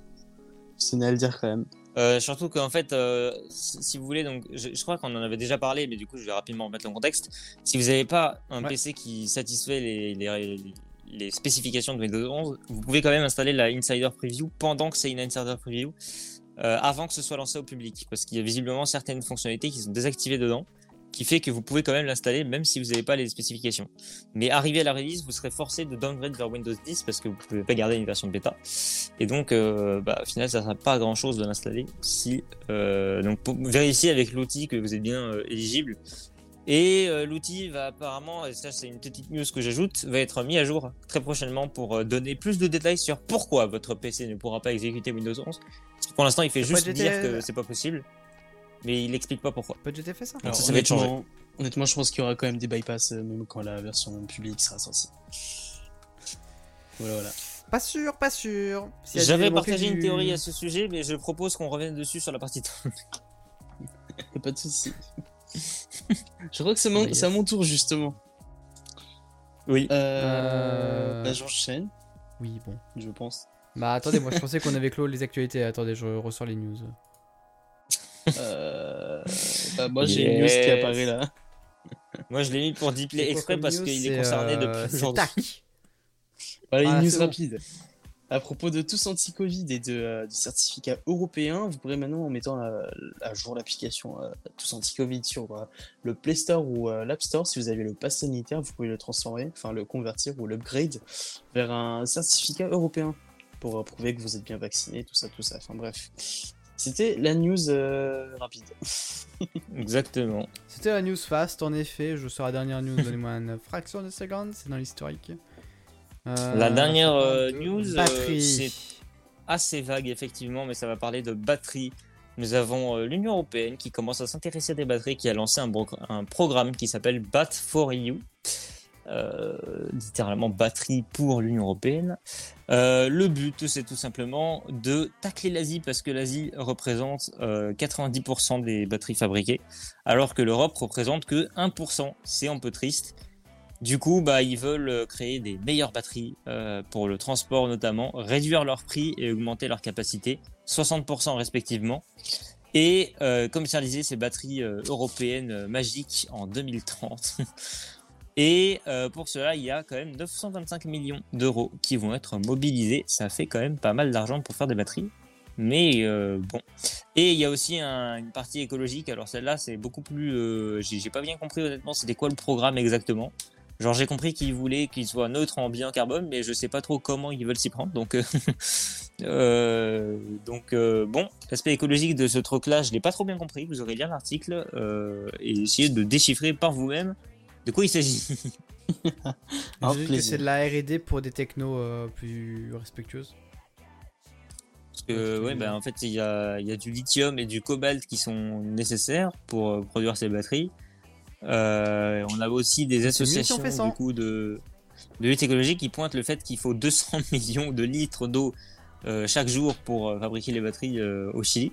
C'est à le dire quand même. Euh, surtout qu'en fait, euh, si, si vous voulez, donc, je, je crois qu'on en avait déjà parlé, mais du coup, je vais rapidement remettre le contexte. Si vous n'avez pas un Ouais. PC qui satisfait les, les, les spécifications de Windows 11, vous pouvez quand même installer la Insider Preview pendant que c'est une Insider Preview, euh, avant que ce soit lancé au public, parce qu'il y a visiblement certaines fonctionnalités qui sont désactivées dedans, qui fait que vous pouvez quand même l'installer même si vous n'avez pas les spécifications. Mais arrivé à la release, vous serez forcé de downgrade vers Windows 10 parce que vous pouvez pas garder une version bêta. Et donc, euh, bah, au final, ça sert pas à grand chose de l'installer si, euh, donc, pour vérifier avec l'outil que vous êtes bien euh, éligible. Et l'outil va apparemment, et ça c'est une petite news que j'ajoute, va être mis à jour très prochainement pour donner plus de détails sur pourquoi votre PC ne pourra pas exécuter Windows 11. Pour l'instant, il fait juste GT dire que c'est pas possible, mais il explique pas pourquoi. Pas de GT fait ça Alors, Alors, ça va être changé. honnêtement, je pense qu'il y aura quand même des bypass euh, même quand la version publique sera sortie. Voilà, voilà. Pas sûr, pas sûr. J'avais partagé du- une théorie à ce sujet, mais je propose qu'on revienne dessus sur la partie *laughs* pas de souci. je crois que c'est mon, à mon tour justement. Oui. Euh, Euh. Bah, j'enchaîne, Oui, bon. je pense. Bah attendez, moi je pensais qu'on avait clos les actualités. Attendez, je ressors les news. Euh, bah, moi j'ai une news qui apparaît là. Moi, je l'ai mis pour quoi exprès parce news qu'il est concerné euh, depuis aujourd'hui. tac. Voilà Ah, une c'est news bon. rapide. À propos de tous anti-Covid et de, euh, du certificat européen, vous pourrez maintenant, en mettant la- à jour l'application euh, tous anti-Covid sur euh, le Play Store ou euh, l'App Store, si vous avez le pass sanitaire, vous pouvez le transformer, enfin le convertir ou l'upgrade vers un certificat européen pour euh, prouver que vous êtes bien vacciné, tout ça, tout ça. Enfin bref. C'était la news euh, rapide. *laughs* Exactement. C'était la news fast, en effet. Je sors la dernière news, *laughs* donnez-moi une fraction de seconde, c'est dans l'historique. Euh, La dernière, euh, news, euh, Batterie. c'est- Assez vague, effectivement, mais ça va parler de batterie. Nous avons euh, l'Union Européenne qui commence à s'intéresser à des batteries, qui a lancé un, programme qui s'appelle Bat for EU. Euh, littéralement batterie pour l'Union Européenne. Euh, le but, c'est tout simplement de tacler l'Asie parce que l'Asie représente euh, 90% des batteries fabriquées, alors que l'Europe représente que 1%. C'est un peu triste. Du coup, bah, ils veulent euh, créer des meilleures batteries euh, pour le transport notamment, réduire leur prix et augmenter leur capacité, 60% respectivement, et euh, commercialiser ces batteries euh, européennes euh, magiques en 2030. *laughs* Et euh, pour cela, il y a quand même 925 millions d'euros qui vont être mobilisés. Ça fait quand même pas mal d'argent pour faire des batteries. Mais euh, bon. Et il y a aussi un- une partie écologique. Alors celle-là, c'est beaucoup plus... euh, J'ai pas bien compris honnêtement c'était quoi le programme exactement? Genre j'ai compris qu'ils voulaient qu'il soit neutre en bilan carbone, mais je sais pas trop comment ils veulent s'y prendre. Donc, *laughs* donc bon, l'aspect écologique de ce truc-là, je l'ai pas trop bien compris. Vous aurez lire l'article et essayer de déchiffrer par vous-même de quoi il s'agit? *laughs* C'est de la R&D pour des technos euh, plus respectueuses. que, Ouais, bah, en fait, il y a, il y a du lithium et du cobalt qui sont nécessaires pour euh, produire ces batteries. Euh, on a aussi des associations du coup, de, de lutte écologique qui pointent le fait qu'il faut 200 *laughs* millions de litres d'eau euh, chaque jour pour fabriquer les batteries euh, au Chili.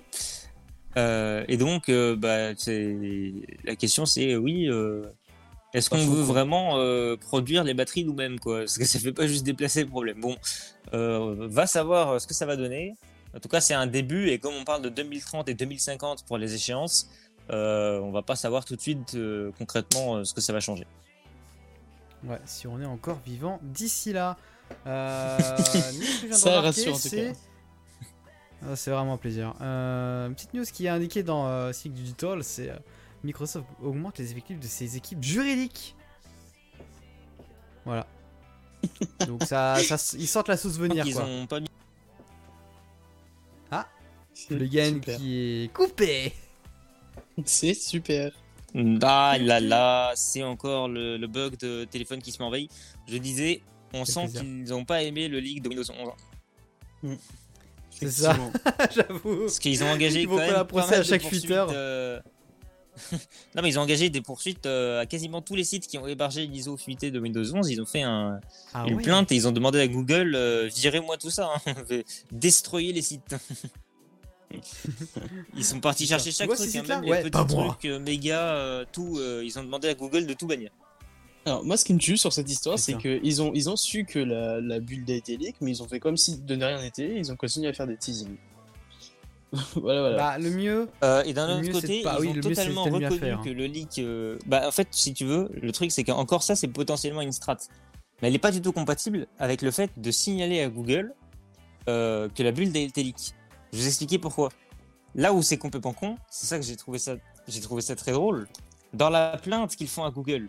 Euh, et donc, euh, bah, c'est la question, c'est oui, euh, est-ce qu'on veut vraiment euh, produire les batteries nous-mêmes, quoi? Parce que ça fait pas juste déplacer le problème. Bon, euh, va savoir euh, ce que ça va donner. En tout cas, c'est un début, et comme on parle de 2030 et 2050 pour les échéances, euh, on va pas savoir tout de suite euh, concrètement ce que ça va changer. Ouais, si on est encore vivant d'ici là. *laughs* Ça rassure, en tout c'est- cas. Ah, c'est vraiment un plaisir. Petite news qui est indiquée dans Sig Digital, c'est Microsoft augmente les effectifs de ses équipes juridiques. Voilà. *laughs* Donc ça, ça, ils sortent la sauce venir Ils quoi. ont pas mis- Le gain Super. qui est coupé. *laughs* C'est super. Ah là là, c'est encore le, le bug de téléphone qui se m'envahit. Je disais, on sent qu'ils n'ont pas aimé le leak de Windows 11. C'est ça. *laughs* J'avoue. Parce qu'ils ont engagé Ils quand vont même pas procès à chaque euh, *laughs* non mais ils ont engagé des poursuites euh, à quasiment tous les sites qui ont hébergé l'ISO fuité de Windows 11. Ils ont fait un, Ah une plainte et ils ont demandé à Google euh, virez-moi tout ça, hein. *laughs* destroyez les sites. *laughs* ils sont partis chercher chaque truc, hein, même Ouais, les pas petits moi. trucs euh, méga, euh, tout. euh, ils ont demandé à Google de tout bannir. Alors, moi, ce qui me tue sur cette histoire, c'est qu'ils ont, ils ont su que la, la bulle a été leak, mais ils ont fait comme si de rien n'était, ils ont continué à faire des teasings. *laughs* voilà, voilà. Bah, le mieux, Euh, et d'un autre mieux, côté, pas- ils oui, ont totalement mieux reconnu faire, hein. que le leak. euh, Bah, en fait, si tu veux, le truc, c'est qu'encore ça, c'est potentiellement une strat. Mais elle n'est pas du tout compatible avec le fait de signaler à Google euh, que la bulle a été leak. Je vais vous expliquer pourquoi. Là où c'est complètement con, c'est ça que j'ai trouvé ça, j'ai trouvé ça très drôle. Dans la plainte qu'ils font à Google,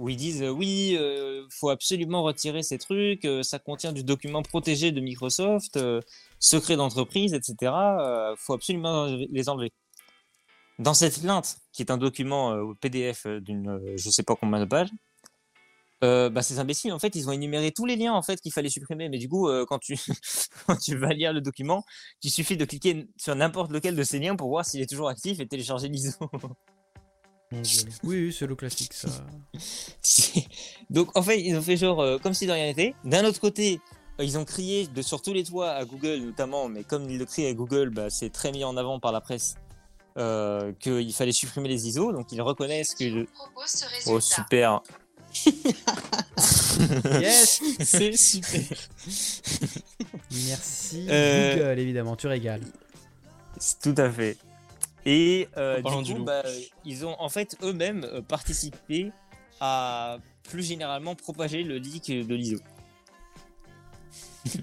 où ils disent euh, oui, euh, faut absolument retirer ces trucs, euh, ça contient du document protégé de Microsoft, euh, secret d'entreprise, etc. faut absolument les enlever. Dans cette plainte, qui est un document PDF d'une, je sais pas combien de pages, bah, ces imbéciles, en fait, ils ont énuméré tous les liens en fait qu'il fallait supprimer. Mais du coup, quand tu *laughs* quand tu vas lire le document, il suffit de cliquer sur n'importe lequel de ces liens pour voir s'il est toujours actif et télécharger l'ISO. Oui, c'est le classique ça. *laughs* Donc en fait, ils ont fait genre euh, comme si de rien n'était. D'un autre côté, euh, ils ont crié de sur tous les toits à Google notamment, mais comme ils le crient à Google, bah, c'est très mis en avant par la presse euh, qu'il fallait supprimer les ISO. Donc ils reconnaissent que le... ce oh super, *laughs* Yes C'est super. *laughs* Merci Euh, Google, évidemment, tu régales. C'est tout à fait. Et euh, du coup, bah, ils ont en fait eux-mêmes euh, participé à plus généralement propager le leak de l'ISO. *laughs*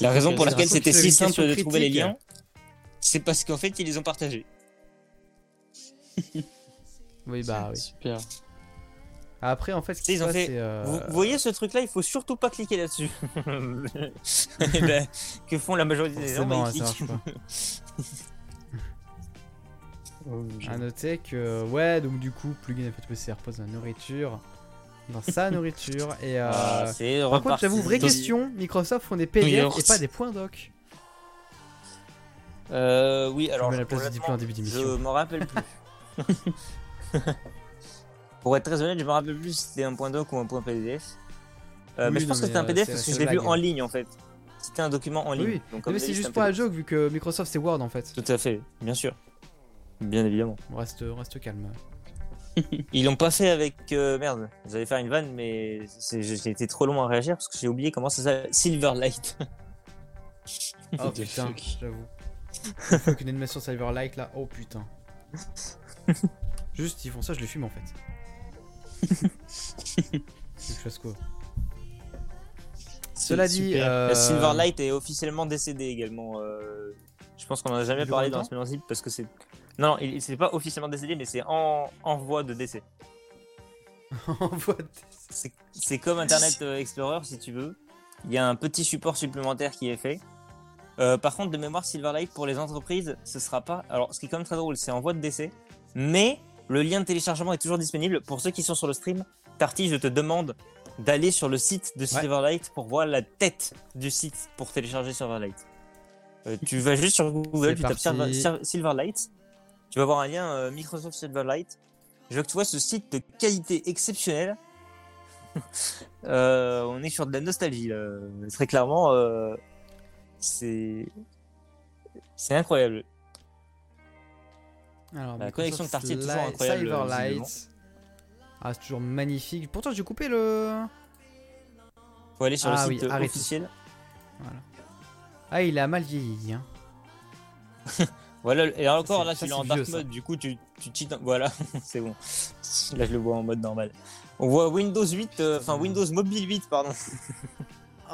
La raison pour laquelle c'était si simple de trouver les liens, c'est parce qu'en fait ils les ont partagés. *laughs* Oui, bah oui. Super. Après, en fait, ce qui se passe, fait- euh, Vous, vous voyez ce truc-là, il faut surtout pas cliquer là-dessus. *laughs* Eh ben, que font la majorité des gens Oh. À noter que, ouais, donc du coup, plugin FTPC repose dans la nourriture. Dans sa *laughs* nourriture. Et. Euh... Ah, par contre, j'avoue, vraie question Microsoft font des PDF et pas des points doc. Euh, oui, alors mets la place du honnêtement, diplôme en début je m'en rappelle plus. *laughs* Pour être très honnête, je me rappelle plus si c'était un point doc ou un point PDF. Euh, Oui, mais je pense que c'était un mais, PDF euh, parce que je l'ai vu en ligne en fait. C'était un document en ligne. Oui, Donc, comme mais c'est juste un pour la PDF. joke, vu que Microsoft c'est Word en fait. Tout à fait, bien sûr. Bien évidemment. On reste, reste calme. *laughs* Ils l'ont pas fait avec euh, merde. J'allais faire une vanne, mais c'est- j'ai été trop long à réagir parce que j'ai oublié comment ça s'appelle. Silverlight. *laughs* Oh What *laughs* the putain, fuck. j'avoue. Une fois qu'une animation Silverlight là, oh putain. Juste, ils font ça, je les fume en fait. C'est quelque chose quoi. C'est Cela dit, super. euh, La Silverlight est officiellement décédé également. euh, Je pense qu'on en a jamais Depuis parlé dans ce Zip parce que c'est. Non, non, il- c'est pas officiellement décédé, mais c'est en, en voie de décès. *laughs* en voie de- C'est c'est comme Internet euh, Explorer si tu veux. Il y a un petit support supplémentaire qui est fait. Euh, par contre, de mémoire, Silverlight pour les entreprises, ce sera pas. Alors, ce qui est quand même très drôle, c'est en voie de décès. Mais le lien de téléchargement est toujours disponible. Pour ceux qui sont sur le stream, Tarty, je te demande d'aller sur le site de Silverlight pour voir la tête du site pour télécharger Silverlight. Euh, tu vas juste sur Google, tu tapes Silverlight. Tu vas voir un lien euh, Microsoft Silverlight. Je veux que tu vois ce site de qualité exceptionnelle. *laughs* Euh, on est sur de la nostalgie là. Très clairement, euh, c'est c'est incroyable. Alors, La connexion de Tarty est toujours incroyable, Silverlight. Ah, c'est toujours magnifique. Pourtant, j'ai coupé le. Faut aller sur Ah le oui, site arrêtez. officiel. Ah, il a mal vieilli. Hein. *laughs* Voilà, et alors encore là, ça, tu l'as c'est en dark vieux, mode, du coup, tu, tu cheats. Voilà, *laughs* c'est bon. Là, je le vois en mode normal. On voit Windows 8, euh, enfin Windows Mobile 8, pardon.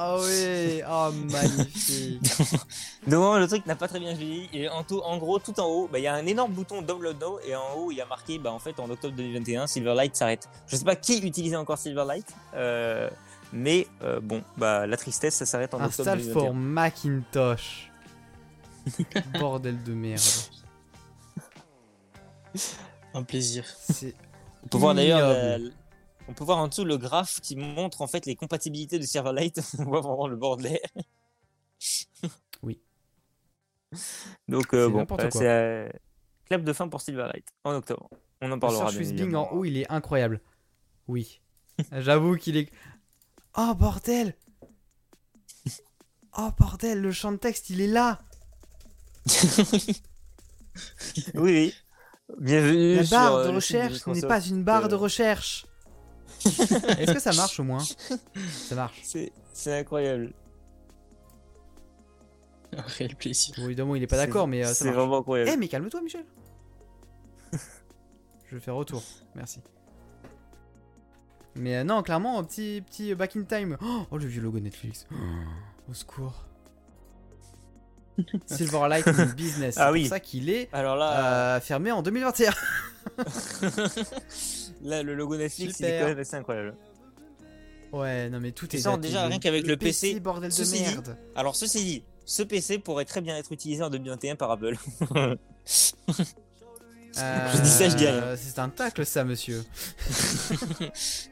Ah oui, oh magnifique. *laughs* Donc le truc n'a pas très bien vieilli. Et en, tout, en gros, tout en haut, bah, il y a un énorme bouton Download Now. Et en haut, il y a marqué, bah, en fait, en octobre 2021, Silverlight s'arrête. Je sais pas qui utilisait encore Silverlight. euh, mais euh, bon, bah, la tristesse, ça s'arrête en octobre Install 2021. for Macintosh. *laughs* Bordel de merde. Un plaisir. C'est On peut voir d'ailleurs, la- on peut voir en dessous le graphe qui montre en fait les compatibilités de Silverlight. *laughs* on voit vraiment le bordel. Oui. Donc euh, bon, euh, c'est euh, clap de fin pour Silverlight en octobre. On en Le parlera. with Bing en haut, il est incroyable. Oui. *laughs* J'avoue qu'il est. Oh bordel Oh bordel, le champ de texte, il est là oui, oui. Bienvenue La barre euh, de site recherche n'est pas une barre de euh, recherche. Est-ce que ça marche au moins? Ça marche. C'est c'est incroyable. Un réel plaisir. Bon, évidemment, il est pas d'accord, mais euh, c'est vraiment Eh, incroyable. mais calme-toi, Michel. Je vais faire retour. Merci. Mais euh, non, clairement, un petit, petit back in time. Oh, oh, le vieux logo Netflix. Oh, au secours. *laughs* Silverlight in Business. C'est Ah pour oui. ça qu'il est Alors là, euh, fermé en 2021. *laughs* là, le logo Netflix, il est Super. quand même assez incroyable. Ouais, non mais tout est sens daté. déjà rien qu'avec le PC, bordel de dit, merde. Alors ceci dit, ce PC pourrait très bien être utilisé en 2021 par Apple. *laughs* Je dis ça, je dis rien. Euh, C'est un tacle ça, monsieur.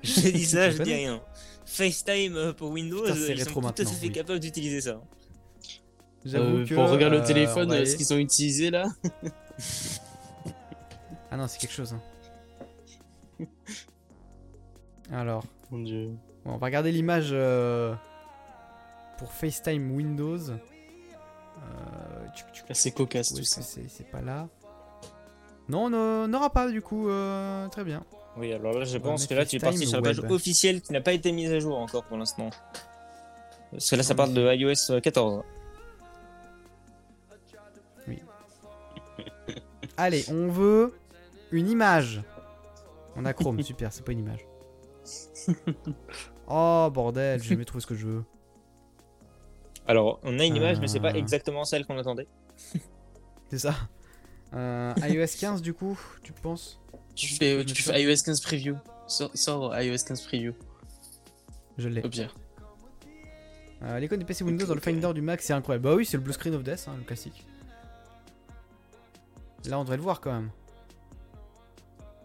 je dis ça, je dis rien. FaceTime euh, pour Windows, Putain, c'est euh, ils sont tout à fait oui. capables d'utiliser ça. J'avoue Euh, que. pour regarder euh, le téléphone, on va euh, aller- ce qu'ils ont utilisé là. *laughs* Ah non, c'est quelque chose. hein. Alors, Mon dieu. bon, on va regarder l'image euh, pour FaceTime Windows. Euh, c'est cocasse tout ça. c'est? C'est pas là. Non, on n'aura pas du coup. euh, très bien. Oui, alors là, je pense que là, tu es parti sur la page web. officielle qui n'a pas été mise à jour encore pour l'instant. Parce que là, ça parle de iOS 14. Allez, on veut une image. On a Chrome, *laughs* super, c'est pas une image. *laughs* Oh bordel, j'ai jamais trouvé ce que je veux. Alors, on a une image, mais c'est pas Euh. exactement celle qu'on attendait. *laughs* C'est ça. Euh, iOS 15 du coup, tu penses Tu fais, Je tu fais iOS 15 preview. Sors, sors iOS 15 preview, Je l'ai. au pire. Euh, L'icône du PC Windows dans le Finder du Mac, c'est incroyable. Bah oui, c'est le blue screen of death, hein, le classique. Là, on devrait le voir quand même.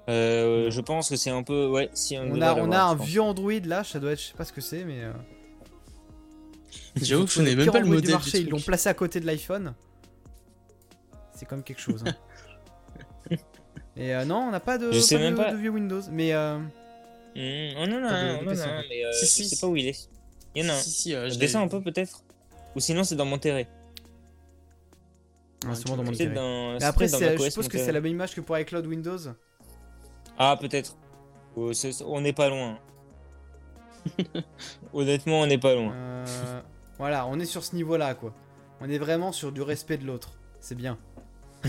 Euh, je pense que c'est un peu. Ouais, si on, On a, on a un pense. vieux Android là, ça doit être, je sais pas ce que c'est, mais. euh, *laughs* J'avoue que je connais même pas le Android du modèle marché, du ils l'ont placé à côté de l'iPhone. C'est comme quelque chose. hein. *laughs* Et euh, non, on n'a pas de, Je sais pas même de, pas. de vieux Windows, mais euh, Mmh, on en a un, on en a un, mais euh, Si, je si. sais pas où il est. Il y en a un. Si, si, euh, je descends un peu peut-être Ou sinon c'est dans Monterrey. Ah, sûrement dans mon. Mais après, je suppose que c'est la même image que pour iCloud Windows. Ah, peut-être. Oh, on n'est pas loin. *laughs* Honnêtement, on n'est pas loin. Euh, voilà, on est sur ce niveau-là, quoi. On est vraiment sur du respect de l'autre. C'est bien. *laughs*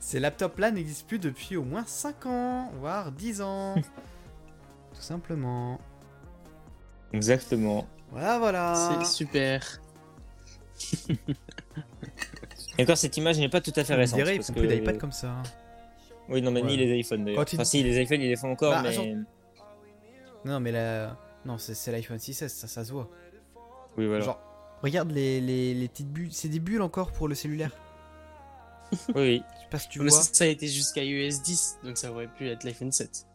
Ces laptops-là n'existent plus depuis au moins 5 ans, voire 10 ans. Tout simplement. Exactement. Voilà, voilà. C'est super. Et encore, cette image n'est pas tout à fait récente. dirait, ils parce font que- plus d'iPad comme ça. Oui, non, mais ni les iPhones d'ailleurs. Enfin, si, les iPhones, ils les font encore, Bah, mais. genre- Non, mais la... Non, c'est l'iPhone 6S, ça, ça se voit. Oui, voilà. Genre, regarde les, les, les petites bulles. C'est des bulles encore pour le cellulaire. Oui, oui. Je sais pas si tu Mais vois. ça, ça a été jusqu'à iOS 10, donc ça aurait pu être l'iPhone 7.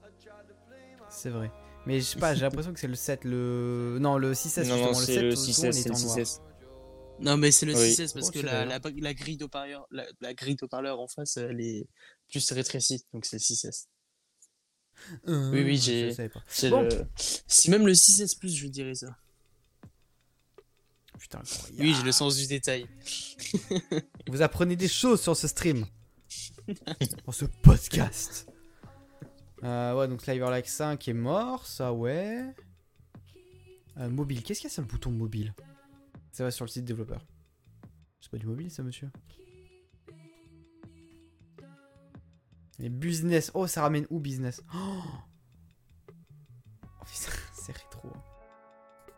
C'est vrai. Mais je sais pas, j'ai l'impression que c'est le 7, le. Non, le 6S, non, justement. non, le c'est 7, le souvent, 6S, il c'est est le en noir. 6S. Non, mais c'est le Oui. 6S parce Oh, que la, la, la grille d'haut-parleur la, la grille en face, elle est plus rétrécie. Donc c'est le 6S. Oui, oui, je j'ai- savais pas. C'est Bon. le... C'est même le 6S Plus, je dirais ça. Putain, incroyable. Oui, j'ai le sens du détail. *laughs* Vous apprenez des choses sur ce stream. *laughs* Dans ce podcast. Euh, ouais, donc Sliver Like 5 est mort, ça ouais. Euh, mobile, qu'est-ce qu'il y a sur le bouton mobile? Ça va sur le site développeur. C'est pas du mobile ça, monsieur Les business. Oh, ça ramène où business *gasps* Oh, Oh, *laughs* c'est rétro.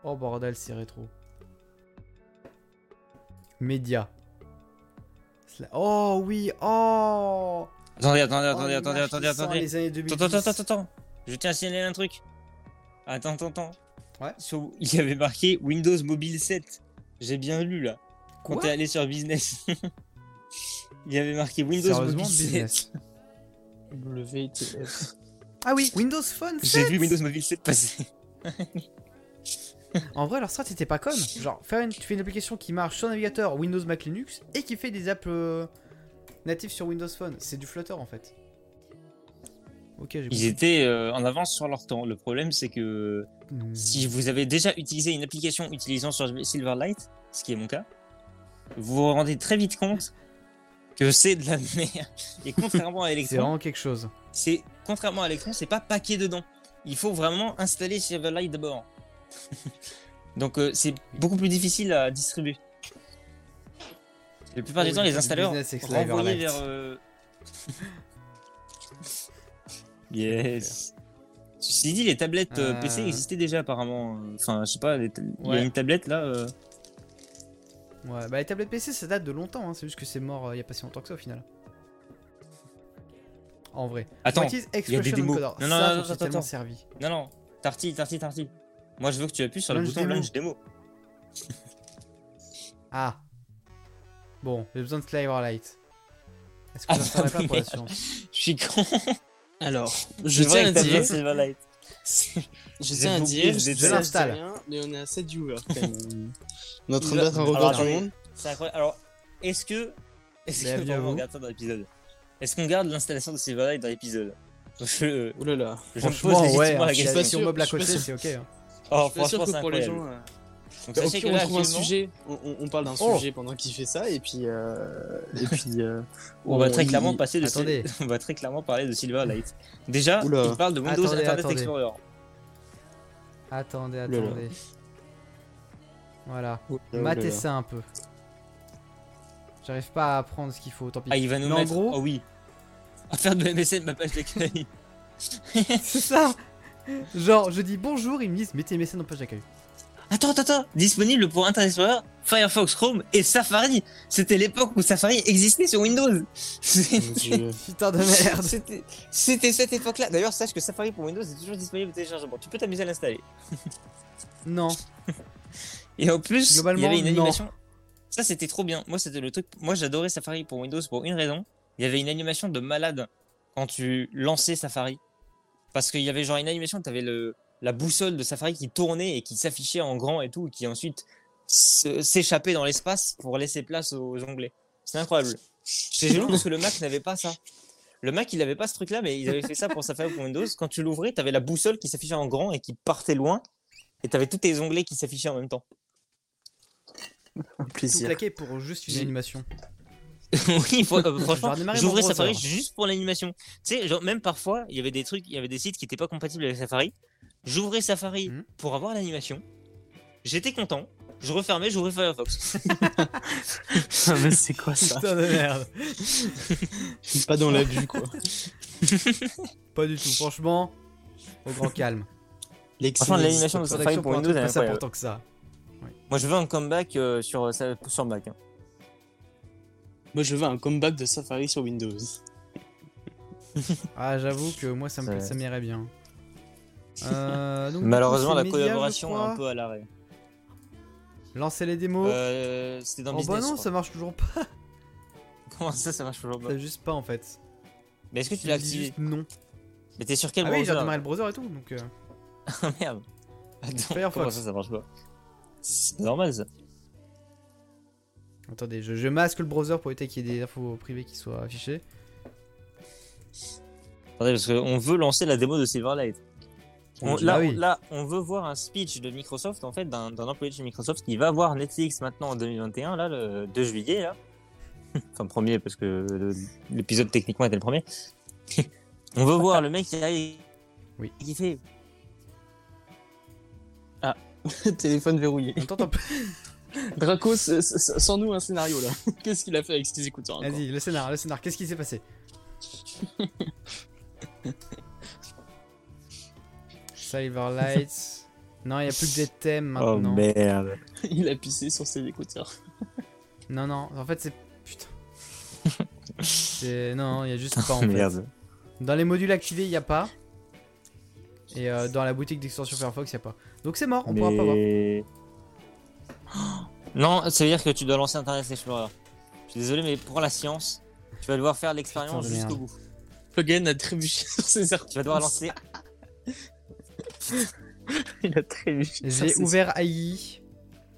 Oh bordel, c'est rétro. Média. Oh oui, oh Attendez, attendez, Oh, attendez, attendez, attendez, attendez. les années 2010. Attends, attends, attends, attends. Je tiens à signaler un truc. Attends, attends, attends. Ouais. Sur- Il y avait marqué Windows Mobile 7. J'ai bien lu là. Quand t'es allé sur Business. *laughs* Il y avait marqué Windows Mobile 7. business. Ah oui, Windows Phone J'ai 7 vu Windows Mobile 7 passer. *laughs* En vrai, leur strat c'était pas conne. Genre, faire une, tu fais une application qui marche sur navigateur Windows, Mac, Linux et qui fait des apps euh, natives sur Windows Phone. C'est du Flutter en fait. Ils compris. étaient euh, en avance sur leur temps. Le problème, c'est que Hmm. si vous avez déjà utilisé une application utilisant Silverlight, ce qui est mon cas, vous vous rendez très vite compte que c'est de la *laughs* merde. Et contrairement à C'est Electron, vraiment quelque chose. c'est contrairement à Electron, c'est pas paqué dedans. Il faut vraiment installer Silverlight d'abord. *laughs* Donc euh, c'est beaucoup plus difficile à distribuer. La plupart Oh du temps, les installeurs Silverlight. vers. euh, *laughs* yes. Ceci dit, les tablettes euh, Euh. PC existaient déjà apparemment. Enfin, je sais pas, il y a Ouais. une tablette là. euh, Ouais, bah les tablettes PC ça date de longtemps, hein. c'est juste que c'est mort euh, il y a pas si longtemps que ça au final. En vrai. Attends, il y a des démos. Non, non, Ça, non, j'en attends, attends. servi. Non, non, Tarty, Tarty, Tarty. Moi, je veux que tu appuies sur le bouton démo. Launch Démo. *laughs* Ah. Bon, j'ai besoin de Silverlight. Est-ce que ça serait pas pour *laughs* la science Je suis con. Alors, je tiens à dire, je tiens à dire, je je l'installe. rien, mais on est à 7 viewers quand même. On est en train de battre un record du monde. C'est incroyable. Alors, est-ce que. Est-ce que on vous. garde ça dans l'épisode? Est-ce qu'on garde l'installation de Silverlight dans l'épisode? Je, Oh là là. je me pose ouais, légitimement la hein, si question. si on sûr, meuble à je pas côté, c'est ok. hein. Oh, Je pas franchement, que c'est pour les incroyable. Donc, Bah, pire, on trouve un sujet, on, parle d'un Oh. sujet pendant qu'il fait ça, et puis. Euh, *laughs* et puis euh, on va très clairement passer de Attendez. *laughs* on va très clairement parler de Silverlight. Déjà, Oula. il parle de Windows Attendez, Internet attendez. Explorer. Attendez, là. attendez. Voilà. Là Matez ça un peu. J'arrive pas à apprendre ce qu'il faut, tant pis. Ah, il va nous Mais en mettre. gros- Oh oui. À faire de MSN ma page d'accueil. *laughs* C'est ça Genre, je dis bonjour, ils me disent mettez MSN en page d'accueil. Attends, attends, attends. Disponible pour Internet Explorer, Firefox, Chrome et Safari. C'était l'époque où Safari existait sur Windows. C'est- Mon Dieu. *laughs* Putain de merde C'était cette époque-là. D'ailleurs, sache que Safari pour Windows est toujours disponible au téléchargement. Tu peux t'amuser à l'installer. Non. *laughs* Et en plus, il y avait une non. animation. Ça, c'était trop bien. Moi, c'était le truc. Moi, j'adorais Safari pour Windows pour une raison. Il y avait une animation de malade quand tu lançais Safari. Parce qu'il y avait genre une animation, tu avais le, la boussole de Safari qui tournait et qui s'affichait en grand et tout, et qui ensuite s'échappait dans l'espace pour laisser place aux onglets. C'est incroyable. C'est génial parce que le Mac n'avait pas ça. Le Mac, il avait pas ce truc-là, mais ils avaient fait ça pour Safari pour Windows. Quand tu l'ouvrais, tu avais la boussole qui s'affichait en grand et qui partait loin. Et tu avais tous tes onglets qui s'affichaient en même temps. Un Tout plaisir. claqué pour juste une animation. *laughs* oui, faut- euh, franchement, j'ouvrais. Safari juste pour l'animation. Tu sais, genre, même parfois, il y avait des trucs, il y avait des sites qui n'étaient pas compatibles avec Safari. J'ouvrais Safari Mhm. pour avoir l'animation. J'étais content. Je refermais, j'ouvrais Firefox. *laughs* Ah, mais c'est quoi ça? Putain de merde *laughs* Pas dans l'abus, *laughs* quoi. Pas du tout, franchement. Au grand calme. Franchement, l'animation de Safari pour Windows, truc elle est pas important que ça. Moi, je veux un comeback euh, sur, ça- sur Mac. hein. Moi, je veux un comeback de Safari sur Windows. Ah, j'avoue que moi ça me Ouais. ça m'irait bien. Euh, donc, Malheureusement, la collaboration est un peu à l'arrêt. Lancer les démos. Euh, C'était dans oh Business. bah non, ça marche toujours pas. *laughs* Comment ça, ça marche toujours pas Ça juste pas en fait. Mais est-ce que tu l'as activé non. Mais t'es sur quel Ah oui, j'ai browser redémarré le browser et tout, donc. euh, *laughs* Ah merde. Attends, Firefox. comment ça, ça marche pas C'est normal ça. Attendez, je, je masque le browser pour éviter qu'il y ait des infos privées qui soient affichées. Attendez, parce qu'on veut lancer la démo de Silverlight. On- dit- là, Ah on, oui. là, on veut voir un speech de Microsoft, en fait, d'un employé de chez Microsoft qui va voir Netflix maintenant en 2021, là, le 2 juillet, là. *laughs* enfin, premier, parce que l'épisode techniquement était le premier. *laughs* on veut voir le mec qui arrive. Oui. Qui fait. *laughs* Téléphone verrouillé. On t'entend pas. Draco, sans nous un scénario là. Qu'est-ce qu'il a fait avec ses écouteurs Vas-y, le scénar, le scénar, qu'est-ce qui s'est passé? Silverlight. *laughs* Non, il n'y a plus que des thèmes Oh maintenant. merde. *laughs* Il a pissé sur ses écouteurs. *laughs* non, non, en fait, c'est. Putain. C'est- Non, il y a juste pas en Oh fait. merde. Dans les modules activés, il n'y a pas. Et euh, dans la boutique d'extension Firefox, il n'y a pas. Donc c'est mort, on pourra pas voir. *gasps* Non, ça veut dire que tu dois lancer Internet Explorer. Je suis désolé, mais pour la science, tu vas devoir faire l'expérience jusqu'au bout. A trébuché sur ses articles. Tu vas devoir lancer. Il a sur J'ai ouvert AI.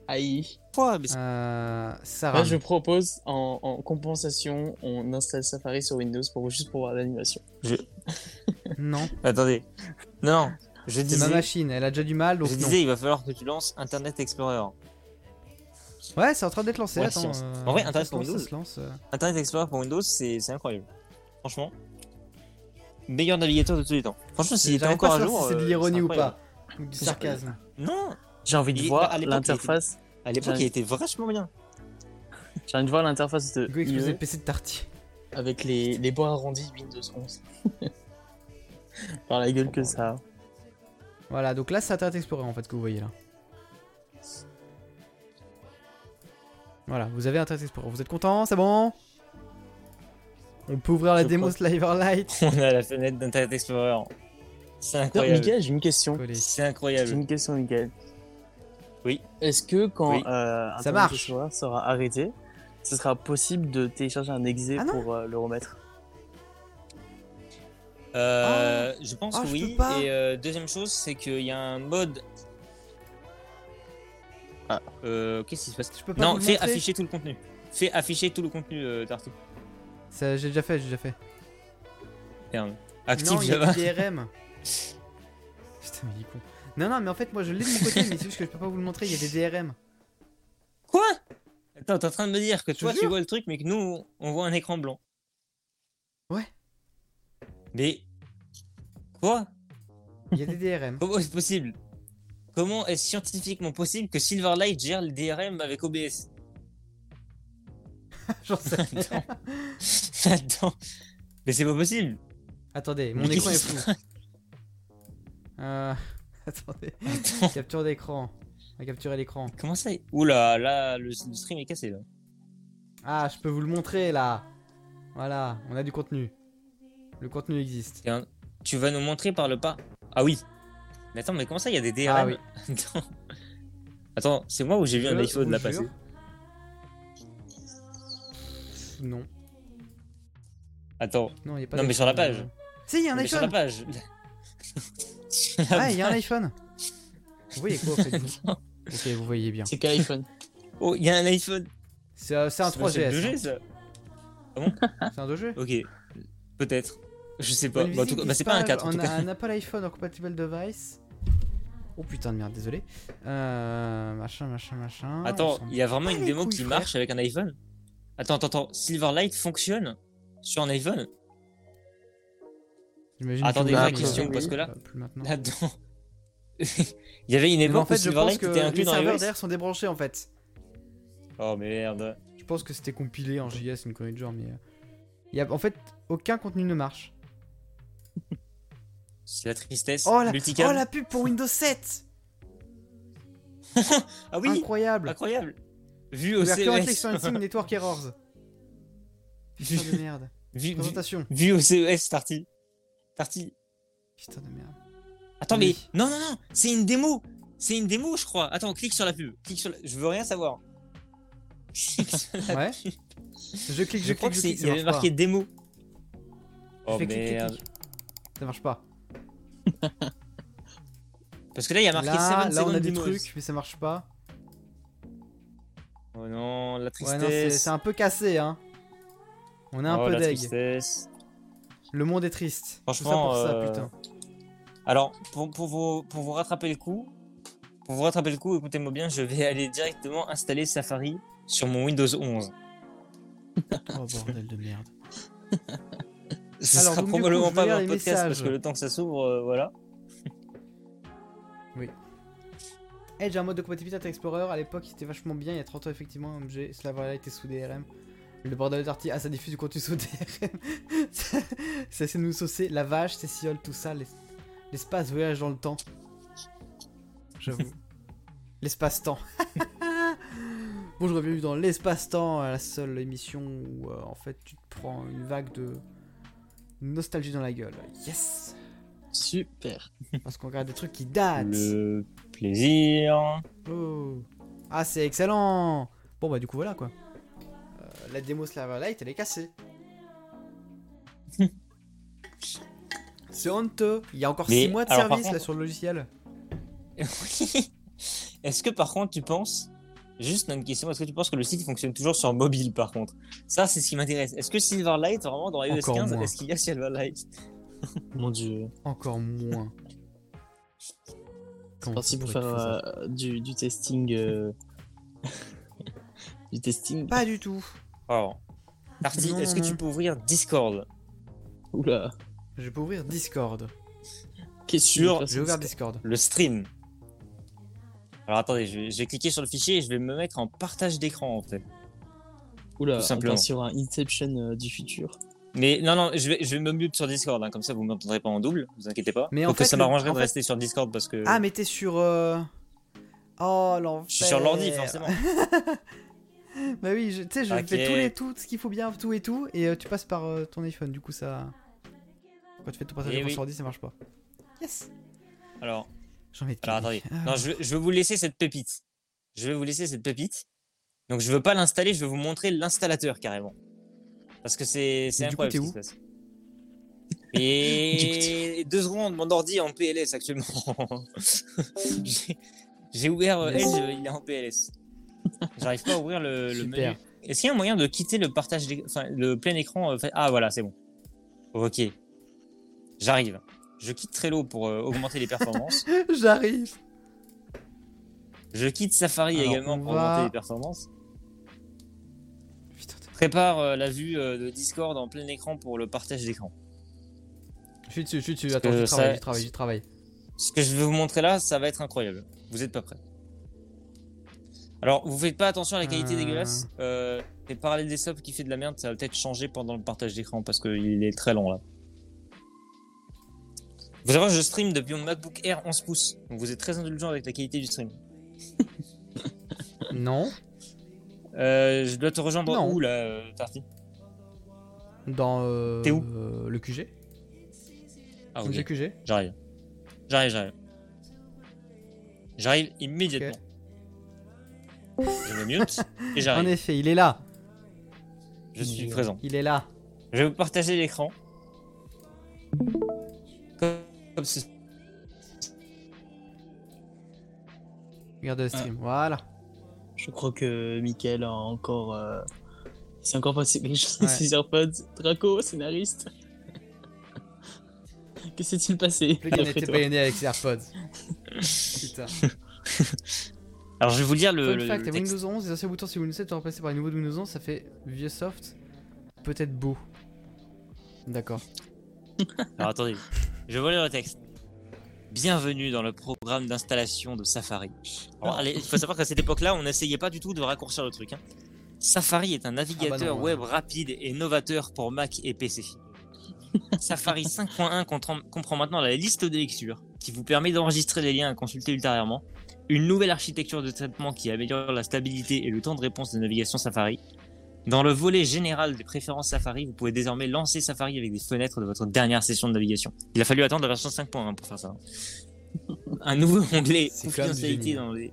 Aïe. Quoi mais c'est- Euh, ça Là, je propose en, en compensation, on installe Safari sur Windows pour juste pour voir l'animation. *laughs* Non, Attendez. Non, je disais. ma machine, elle a déjà du mal, donc Je non. disais, il va falloir que tu lances Internet Explorer. Ouais, c'est en train d'être lancé. Ouais, Attends. euh, En vrai, Internet pour Windows. lance, euh. Internet Explorer pour Windows, c'est incroyable. Franchement. Meilleur navigateur de tous les temps. Franchement, s'il était J'arrive pas encore à jour. si c'est de euh, l'ironie ou pas. Ou du sarcasme. Non, J'ai envie de Il- voir à l'époque, il était- l'interface. à l'époque, J'ai- il était vachement bien. J'ai envie de voir l'interface de coup, exploser le PC de Tarty. avec les, les bords arrondis Windows *laughs* 11. Par la gueule que ça a. Voilà, donc là, c'est Internet Explorer en fait que vous voyez là. Voilà, vous avez Internet Explorer. Vous êtes content C'est bon? On peut ouvrir la Je démo crois. Sliverlight. *laughs* On a la fenêtre d'Internet Explorer. C'est incroyable. Mickaël, j'ai une question. C'est J'ai incroyable. une question, Mickaël. Oui. Est-ce que quand Oui. euh, Internet marche. Explorer sera arrêté, ce sera possible de télécharger un exe Ah pour euh, le remettre? Euh, je pense Oh, que je oui. peux pas. Et euh, deuxième chose, c'est qu'il y a un mode. Ah. Euh, Qu'est-ce qui se passe? Je peux pas Non, fais montrer afficher tout le contenu. Fais afficher tout le contenu, euh. Ça, J'ai déjà fait, j'ai déjà fait. Merde. Active non, il y a DRM. *laughs* Putain, mais il est con. Non, non, mais en fait, moi je l'ai de mon côté, mais c'est juste que je peux pas vous le montrer, il y a des DRM. Quoi? Attends, t'es en train de me dire que toi tu vois le truc, mais que nous on voit un écran blanc. Ouais. Mais. Quoi? Il y a des DRM. *laughs* Comment est-ce possible? Comment est-ce scientifiquement possible que Silverlight gère le DRM avec OBS *laughs* J'en sais rien. *laughs* Attends. Mais c'est pas possible. Attendez, mon écran est se Euh... *laughs* Attendez. Attends. Capture d'écran. On va capturer l'écran. Comment ça Oula, là, le, le stream est cassé là. Ah, je peux vous le montrer là. Voilà, on a du contenu. Le contenu existe. Un- Tu vas nous montrer par le pas. Ah oui. Mais attends, mais comment ça, il y a des DRM Ah oui. Attends. Attends, c'est moi où j'ai vu un iPhone là jure. passer Non. Attends. Non, il y a pas Non, mais sur la page. euh. Si, il y a un Mais sur la iPhone. page. Sur la *laughs* Ah, il y a un page. iPhone. Vous voyez quoi, en fait vous *laughs* Ok, vous voyez bien. C'est quel iPhone Oh, il y a un iPhone. C'est euh, c'est un C'est pas 3GS. le 2G, hein. ça *laughs* C'est un 2G. Ok. Peut-être. Je sais pas. Bah, en tout visite cas- bah, c'est pas un dispatch 4 en On tout a cas. un Apple iPhone en compatible device. Oh putain de merde, désolé. Euh, machin, machin, machin. Attends, il y a vraiment une démo couilles, qui frère. marche avec un iPhone? Attends, attends, attends. Silverlight fonctionne sur un iPhone J'imagine Attendez, vraie question, mais parce que là- là-dedans. *laughs* il y avait une Mais en époque fait, où Silverlight que était inclus les dans serveurs iOS. derrière sont débranchés en fait. Oh merde. Je pense que c'était compilé en JS, une connerie de genre, mais. euh, il y a, en fait, aucun contenu ne marche. C'est la tristesse. Oh la, oh, la pub pour Windows 7 *laughs* Ah oui, Incroyable incroyable. Vu au CES. *laughs* Network Errors. Putain de merde. vu, Présentation. vu au CES, Tarty. Tarty. Putain de merde. Attends, Oui. mais non, non, non, c'est une démo. C'est une démo, je crois. Attends, clique sur la pub. Clique sur la- Je veux rien savoir. Clique sur la Ouais. pub. Je clique, je, Je crois clique, que je c'est. clique, Il y avait marqué pas. démo. Je Oh fais clic, clic, merde. clic. Ça marche pas. Parce que là, il y a marqué Là, 7 là on secondes a des trucs, mais ça marche pas. Oh non, la Ouais, non, c'est tristesse. c'est un peu cassé, hein. On est un Oh, peu la deg. tristesse. Le monde est triste. Tout ça Franchement, ça, euh, putain. Alors, pour, pour, vous, pour vous rattraper le coup, pour vous rattraper le coup, écoutez-moi bien, je vais aller directement installer Safari sur mon Windows 11. Oh bordel de merde. *laughs* Ce Alors, sera coup, probablement je pas les podcast messages. parce que le temps que ça s'ouvre, euh, voilà. Edge a un mode de compatibilité Internet Explorer. À l'époque, c'était vachement bien. Il y a 30 ans, effectivement. MG, Slaverlight est sous DRM. Le bordel de Darty, ah, ça diffuse du contenu sous *laughs* DRM. ça de nous saucer. La vache, Céciole, tout ça. l'es- L'espace voyage dans le temps. J'avoue. *laughs* L'espace-temps. *laughs* Bonjour, bienvenue dans l'espace-temps, la seule émission où euh, en fait tu te prends une vague de nostalgie dans la gueule. Yes! Super. *laughs* Parce qu'on regarde des trucs qui datent. Le plaisir. Oh. Ah, c'est excellent Bon, bah, du coup, voilà quoi. Euh, la démo Slaverlight, elle est cassée. *laughs* c'est honteux. Il y a encore Mais, 6 mois de service là sur le logiciel. Oui. *laughs* Est-ce que par contre tu penses, juste une question, est-ce que tu penses que le site fonctionne toujours sur mobile par contre? Ça c'est ce qui m'intéresse. Est-ce que Silverlight vraiment dans iOS Encore 15, moins. est-ce qu'il y a Silverlight *laughs* Mon dieu. Encore moins. C'est parti pour faire euh, du, du testing. euh, *laughs* du testing. Pas du tout. Alors, Non, est-ce que tu peux ouvrir Discord? Oula. Je peux ouvrir Discord. Qu'est-ce que J'ai ouvert Discord. Le stream. Alors attendez, je vais, je vais cliquer sur le fichier et je vais me mettre en partage d'écran en fait. Oula, tout simplement. sur un Inception euh, du futur. Mais non, non, je vais, je vais me mute sur Discord, hein, comme ça vous m'entendrez pas en double, vous inquiétez pas. Mais Donc en fait, ça m'arrangerait de fait- rester sur Discord parce que Ah, mais t'es sur. euh, Oh, l'enfer. je suis sur l'ordi forcément. *laughs* Bah oui, tu sais, je fais tous les tout, ce qu'il faut bien, tout et tout, et euh, tu passes par euh, ton iPhone, du coup ça. Quand tu fais ton passage Eh oui. sur ordi, ça marche pas. Yes Alors, envie de alors attendez. Ah. Non, je, vais- je vais vous laisser cette pépite. Je vais vous laisser cette pépite. Donc je veux pas l'installer, je vais vous montrer l'installateur carrément. Parce que c'est coup, incroyable t'es ce qui où se passe. *laughs* Et deux secondes, mon ordi est en PLS actuellement. *laughs* J'ai- ouvert euh, Yes. Il est en PLS. J'arrive pas à ouvrir le, le menu. Est-ce qu'il y a un moyen de quitter le partage, enfin le plein écran euh, Ah voilà, c'est bon. Ok, j'arrive. Je quitte Trello pour euh, augmenter les performances. *laughs* J'arrive Je quitte Safari Alors, également pour va- augmenter les performances. Prépare euh, la vue euh, de Discord en plein écran pour le partage d'écran. je suis dessus, je suis dessus, attends, j'y travaille, j'y travaille, j'y travaille. Ce que je vais vous montrer là, ça va être incroyable. Vous êtes pas prêts. Alors, vous faites pas attention à la qualité Euh. dégueulasse. Euh, les parallèles des subs qui fait de la merde, ça va peut-être changer pendant le partage d'écran parce qu'il est très long là. Vous savez, je stream depuis mon MacBook Air 11 pouces. Donc vous êtes très indulgent avec la qualité du stream. Non, *laughs* Euh, je dois te rejoindre Non. où là, euh, Tarty? Dans euh, T'es où? euh, le QG. Ah. QG. J'arrive. J'arrive, j'arrive. J'arrive immédiatement. Je me mute et En j'arrive. effet, il est là, Je suis présent. il est là. Je vais vous partager l'écran. Comme, comme ceci. Regarde le stream, voilà. Je crois que Michael a encore. euh, C'est encore passé quelque chose *laughs* Ouais. ses AirPods. Draco, scénariste. *laughs* que s'est-il passé Le gars n'était pas né avec ses AirPods. *laughs* Putain. Alors je vais vous lire le, Fun le- fact, le texte. Windows 11, les anciens boutons sur Windows 7 sont remplacés par les nouveaux de Windows 11, ça fait vieux soft, peut-être beau. D'accord. Alors attendez, je vais vous lire le texte. Bienvenue dans le programme d'installation de Safari. Alors, allez, il faut savoir qu'à cette époque-là, on n'essayait pas du tout de raccourcir le truc. hein. Safari est un navigateur Ah bah non, ouais. web rapide et novateur pour Mac et PC. *laughs* Safari 5.1 comprend, comprend maintenant la liste des lectures, qui vous permet d'enregistrer les liens à consulter ultérieurement, une nouvelle architecture de traitement qui améliore la stabilité et le temps de réponse de navigation Safari. Dans le volet général des préférences Safari, vous pouvez désormais lancer Safari avec des fenêtres de votre dernière session de navigation. Il a fallu attendre la version 5.1 pour faire ça. *laughs* Un nouveau onglet confidentialité dans les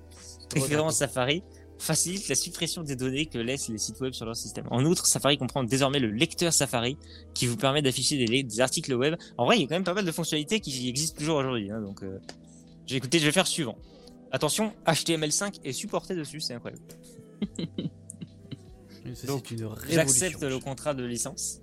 préférences Safari facilite la suppression des données que laissent les sites web sur leur système. En outre, Safari comprend désormais le lecteur Safari qui vous permet d'afficher des, des articles web. En vrai, il y a quand même pas mal de fonctionnalités qui existent toujours aujourd'hui. hein, donc, euh, j'ai écouté, je vais faire suivant. Attention, HTML5 est supporté dessus, c'est incroyable. *laughs* Ça, Donc, une J'accepte le contrat de licence.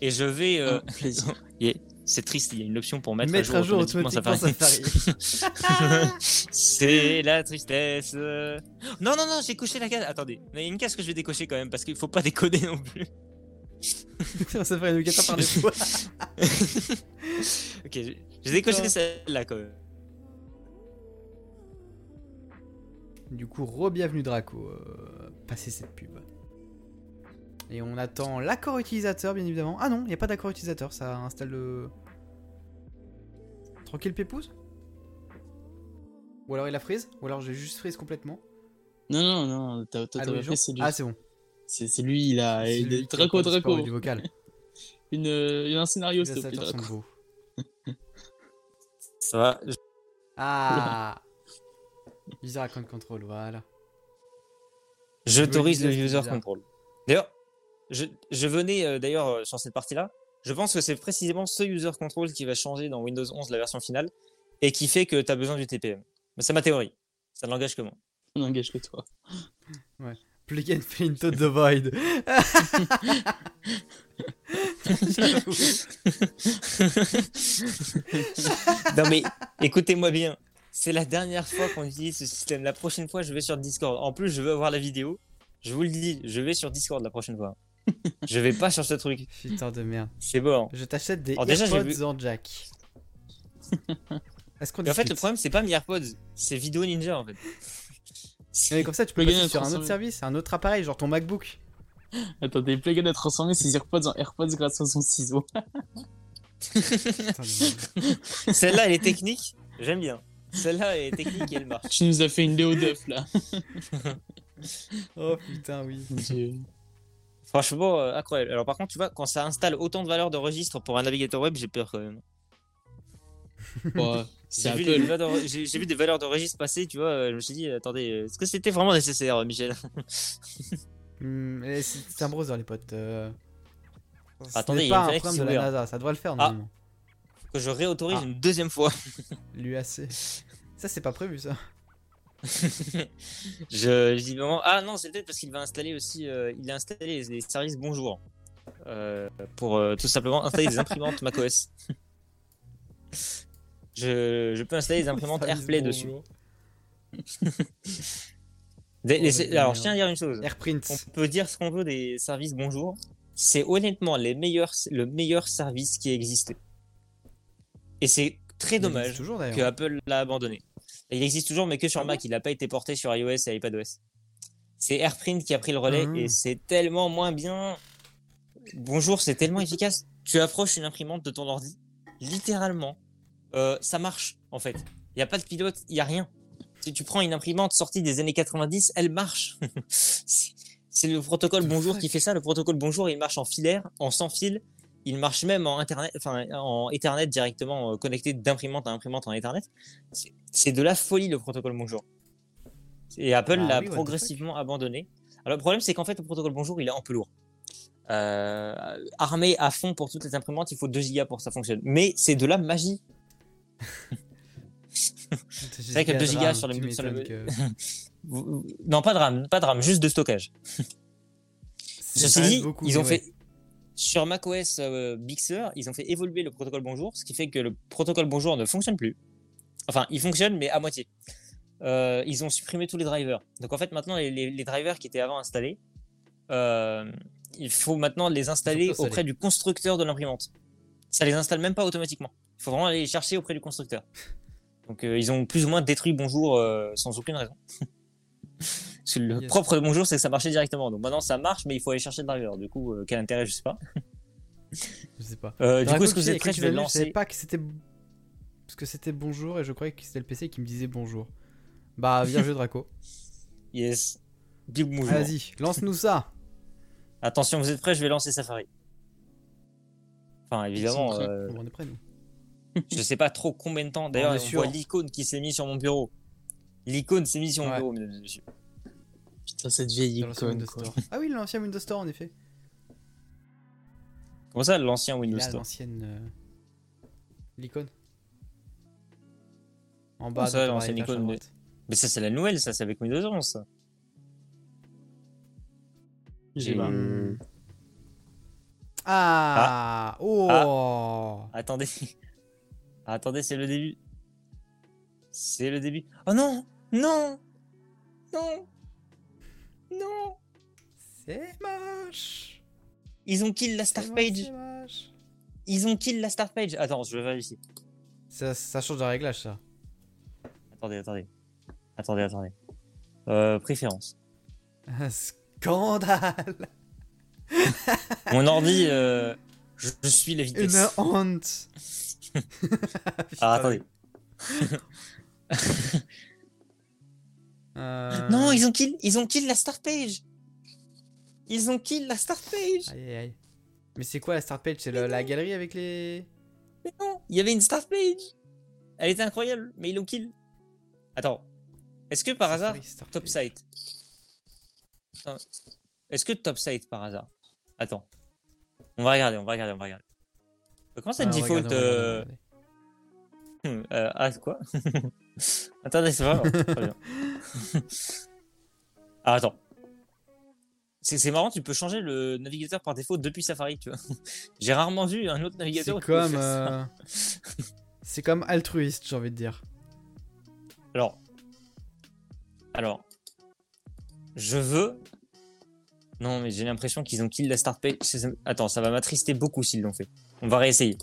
Et je vais. euh, *laughs* yeah, C'est triste, il y a une option pour mettre, Mettre à jour automatiquement automatiquement Safari. *laughs* C'est la tristesse. Non, non, non, j'ai coché la case. Attendez, mais il y a une case que je vais décocher quand même parce qu'il faut pas décoder non plus. Safari navigateur par défaut. ok, j'ai décoché celle-là quand même. Du coup, re-bienvenue Draco. Euh, passer cette pub. Et on attend l'accord utilisateur, bien évidemment. Ah non, il n'y a pas d'accord utilisateur, ça installe le. Tranquille Pépouze Ou alors il a freeze Ou alors j'ai juste freeze complètement Non, non, non, t'as c'est lui. Ah, c'est bon. C'est c'est lui, il a. C'est il est a Draco, Draco. Du vocal. *laughs* Une, euh, un scénario, s'il te plaît. Ça va. je- Ah *laughs* User account control, voilà. J'autorise le c'est user bizarre. control. D'ailleurs, je, je venais euh, d'ailleurs euh, sur cette partie-là. Je pense que c'est précisément ce user control qui va changer dans Windows 11 la version finale et qui fait que tu as besoin du TPM. Mais c'est ma théorie. Ça ne l'engage que moi. On n'engage que toi. Plug and play into the void. *laughs* Non mais écoutez-moi bien. C'est la dernière fois qu'on utilise ce système. La prochaine fois, je vais sur Discord. En plus, je veux avoir la vidéo. Je vous le dis, je vais sur Discord la prochaine fois. *laughs* je vais pas sur ce truc. Putain de merde. C'est bon. Je t'achète des Alors AirPods en jack. *laughs* Est-ce qu'on en fait, le problème, c'est pas mes AirPods, c'est Video Ninja en fait. Mais comme ça, tu peux Plugin passer à sur un autre transformer. service, un autre appareil, genre ton MacBook. Attendez, Plagan a transformé ses AirPods en AirPods grâce à son ciseau. Putain de merde. Celle-là, elle est technique, j'aime bien. Celle-là, elle est technique et elle marche. Tu nous as fait une Léo Duff là. *laughs* oh putain, oui. Dieu. Franchement, euh, incroyable. Alors par contre, tu vois, quand ça installe autant de valeurs de registre pour un navigateur web, j'ai peur quand même. Ouais, *laughs* J'ai vu, les Apple. valeurs de- j'ai- j'ai vu des valeurs de registre passer, tu vois, euh, je me suis dit, attendez, euh, est-ce que c'était vraiment nécessaire, Michel? *laughs* Hmm, c'est c'est un browser, les potes. Euh... Attendez, il y a pas une un problème de la. NASA, ça devrait le faire Ah. normalement. Que je réautorise Ah. une deuxième fois. L'UAC. *laughs* Ça, c'est pas prévu ça. *laughs* je, je dis vraiment, ah non, c'est peut-être parce qu'il va installer aussi, euh, il a installé les, les services Bonjour. Euh, pour euh, tout simplement installer des imprimantes macOS. *laughs* je, je peux installer des imprimantes AirPlay dessus. bonjour. *laughs* Des- les- Oh, alors, je tiens à dire une chose. AirPrint. On peut dire ce qu'on veut des services bonjour. C'est honnêtement les meilleurs, le meilleur service qui a existé. Et c'est très dommage toujours que. Apple l'a abandonné. Il existe toujours, mais que sur Ah Mac. Il n'a pas été porté sur iOS et iPadOS. C'est AirPrint qui a pris le relais Ah. et c'est tellement moins bien. Bonjour, c'est tellement efficace. Tu approches une imprimante de ton ordi, littéralement, euh, ça marche en fait. Il n'y a pas de pilote, il n'y a rien. Si tu prends une imprimante sortie des années 90, elle marche. *laughs* C'est- le protocole Bonjour qui fait ça. Le protocole Bonjour, il marche en filaire, en sans fil. Il marche même en internet, enfin en Ethernet directement euh, connecté d'imprimante à imprimante en Ethernet. C'est- de la folie le protocole Bonjour. Et Apple Ah l'a oui, progressivement abandonné. Alors le problème c'est qu'en fait le protocole Bonjour il est un peu lourd. Euh, armé à fond pour toutes les imprimantes, il faut 2 gigas pour que ça fonctionne. Mais c'est de la magie. *laughs* C'est vrai que 2 gigas sur le- sur le- *laughs* Vous- Non, pas de RAM, pas de RAM, juste de stockage. Ceci dit, ils ont fait sur macOS euh, Big Sur, ils ont fait évoluer le protocole Bonjour, ce qui fait que le protocole Bonjour ne fonctionne plus. Enfin, il fonctionne, mais à moitié. Euh, ils ont supprimé tous les drivers. Donc en fait, maintenant, les, les- les drivers qui étaient avant installés, euh, il faut maintenant les installer auprès du constructeur de l'imprimante. Ça les installe même pas automatiquement. Il faut vraiment aller les chercher auprès du constructeur. Donc euh, ils ont plus ou moins détruit Bonjour sans aucune raison. *laughs* Le Yes. propre de Bonjour, c'est que ça marchait directement. Donc maintenant, ça marche, mais il faut aller chercher le driver. Du coup, euh, quel intérêt, je sais pas. *laughs* Je sais pas. Euh, du coup, est-ce que vous êtes prêts Je vais mis, Je savais lancer. pas que c'était. Parce que c'était bonjour et je croyais que c'était le PC qui me disait bonjour. Bah, bien joué Draco. *laughs* Yes. Big bonjour. Vas-y, lance-nous ça. Attention, vous êtes prêts Je vais lancer Safari. Enfin, évidemment, euh, on est prêts, nous. je sais pas trop combien de temps. D'ailleurs, On on, voit l'icône qui s'est mis sur mon bureau. L'icône s'est mise sur mon Ouais. bureau, mesdames et messieurs. Putain, cette vieille icône. Windows quoi. Store. Ah oui, l'ancien Windows Store, en effet. Comment ça, l'ancien Windows Là, Store l'ancienne. euh, L'icône. En Comment bas, ça, l'ancienne icône de-. Mais ça, c'est la nouvelle, ça, c'est avec Windows 11. ça. J'ai pas. Hmm. Ah, Oh Attendez. *laughs* Attendez, c'est le début. C'est le début. Oh non Non Non Non C'est moche Ils ont kill la start page. moche. Ils ont kill la start page. Attends, je vais vérifier. Ça, ça change de réglage, ça. Attendez, attendez. Attendez, attendez. Euh, préférence. Un scandale *laughs* Mon ordi, euh, je, je suis la Une vitesse. honte *laughs* Ah, attendez. *laughs* Euh, Non, ils ont kill, ils ont kill la start page. Ils ont kill la start page. Aïe aïe. Mais c'est quoi la start page? C'est la galerie avec les. Mais non, il y avait une start page. Elle était incroyable, mais ils l'ont kill. Attends. Est-ce que par hasard, top site. Est-ce que top site par hasard? Attends. On va regarder, on va regarder, on va regarder. Comment ça Ah, default regardez, euh, regardez. *laughs* euh, Ah, quoi? *laughs* Attendez, c'est pas *laughs* bien. *laughs* ah, attends. C'est marrant, tu peux changer le navigateur par défaut depuis Safari, tu vois. *laughs* J'ai rarement vu un autre navigateur. C'est comme. euh, C'est comme altruiste, j'ai envie de dire. Alors. Alors. Je veux. Non, mais j'ai l'impression qu'ils ont kill la start page. Attends, ça va m'attrister beaucoup s'ils l'ont fait. On va réessayer.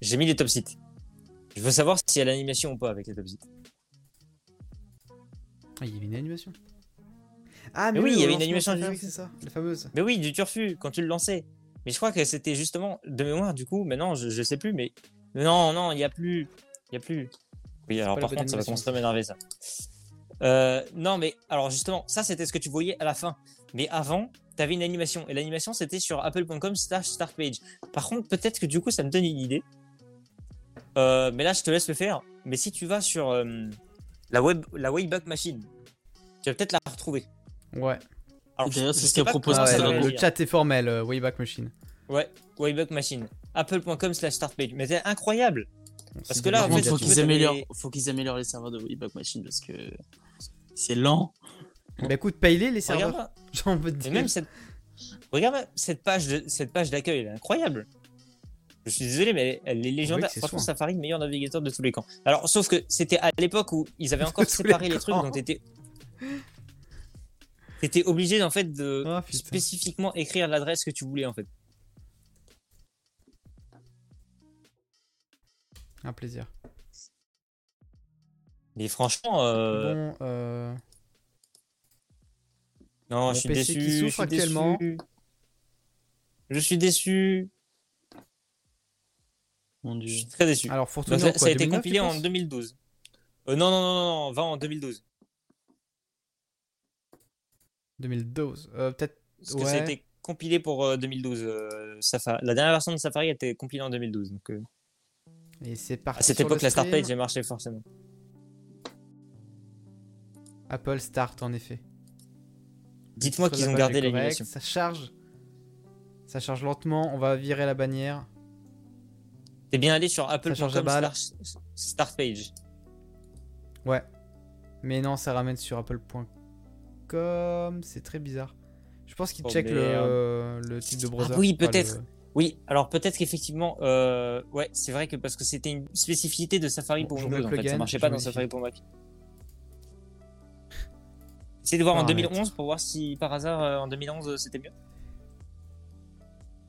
J'ai mis les top sites. Je veux savoir s'il y a l'animation ou pas avec les top sites. Ah, il y avait une animation. Ah, Mais oui, il y avait une animation du- c'est ça, la fameuse. Mais oui, du turfu, quand tu le lançais. Mais je crois que c'était justement de mémoire, du coup. Maintenant, je, je sais plus, mais. Non, non, il n'y a plus. Il y a plus. Oui, alors par contre, ça va commencer à m'énerver ça. Euh, non, mais alors justement, ça c'était ce que tu voyais à la fin. Mais avant, tu avais une animation. Et l'animation c'était sur apple.com slash start page. Par contre, peut-être que du coup, ça me donne une idée. Euh, mais là, je te laisse le faire. Mais si tu vas sur euh, la, web, la Wayback Machine, tu vas peut-être la retrouver. Ouais. Alors, D'ailleurs, c'est ce sais qu'a pas proposé comment Ah ouais, le, chat est formel, euh, Wayback Machine. Ouais, Wayback Machine. Apple.com slash start page. Mais c'est incroyable. Parce que là, en fait, faut qu'ils veux, améliorent, t'avais- faut qu'ils améliorent les serveurs de Wayback Machine parce que c'est lent. Bah écoute, paye-les les serveurs. *laughs* De Et dire. même cette, regarde cette page, de... cette page d'accueil, elle est incroyable. Je suis désolé, mais elle est légendaire. que c'est Franchement, soin. Safari, meilleur navigateur de tous les camps. Alors, sauf que c'était à l'époque où ils avaient encore séparé les les, trucs, donc t'étais, t'étais obligé en fait de Ah, spécifiquement écrire l'adresse que tu voulais en fait. Un plaisir. Mais franchement, euh, Bon, euh... non, mon je suis PC qui déçu. Je suis actuellement. déçu. Je suis déçu. Mon Je suis très déçu. alors faut Donc, retourner ça, ça a été 2009, compilé en penses 2012. Euh, non, non, non, non, va en 2012. 2012. Euh, peut-être. Parce que ça a été compilé pour euh, 2012. euh, Safari. La dernière version de Safari a été compilée en 2012. Donc, euh, Et c'est parti. à cette sur époque, le la start page a marché forcément. Apple Start en effet. Dites-moi qu'ils ont gardé l'animation. Ça charge. Ça charge lentement. On va virer la bannière. T'es bien allé sur apple.com start page. Ouais. Mais non, ça ramène sur apple.com. C'est très bizarre. Je pense qu'il Oh, check le, merde. le type de browser. Ah oui, peut-être. le- Oui, alors peut-être qu'effectivement, euh, ouais, c'est vrai que parce que c'était une spécificité de Safari Bon, pour Windows, en fait, ça marchait pas dans. Safari pour Mac. Essayez de voir en Paramètres. 2011 pour voir si par hasard euh, en 2011 euh, c'était mieux.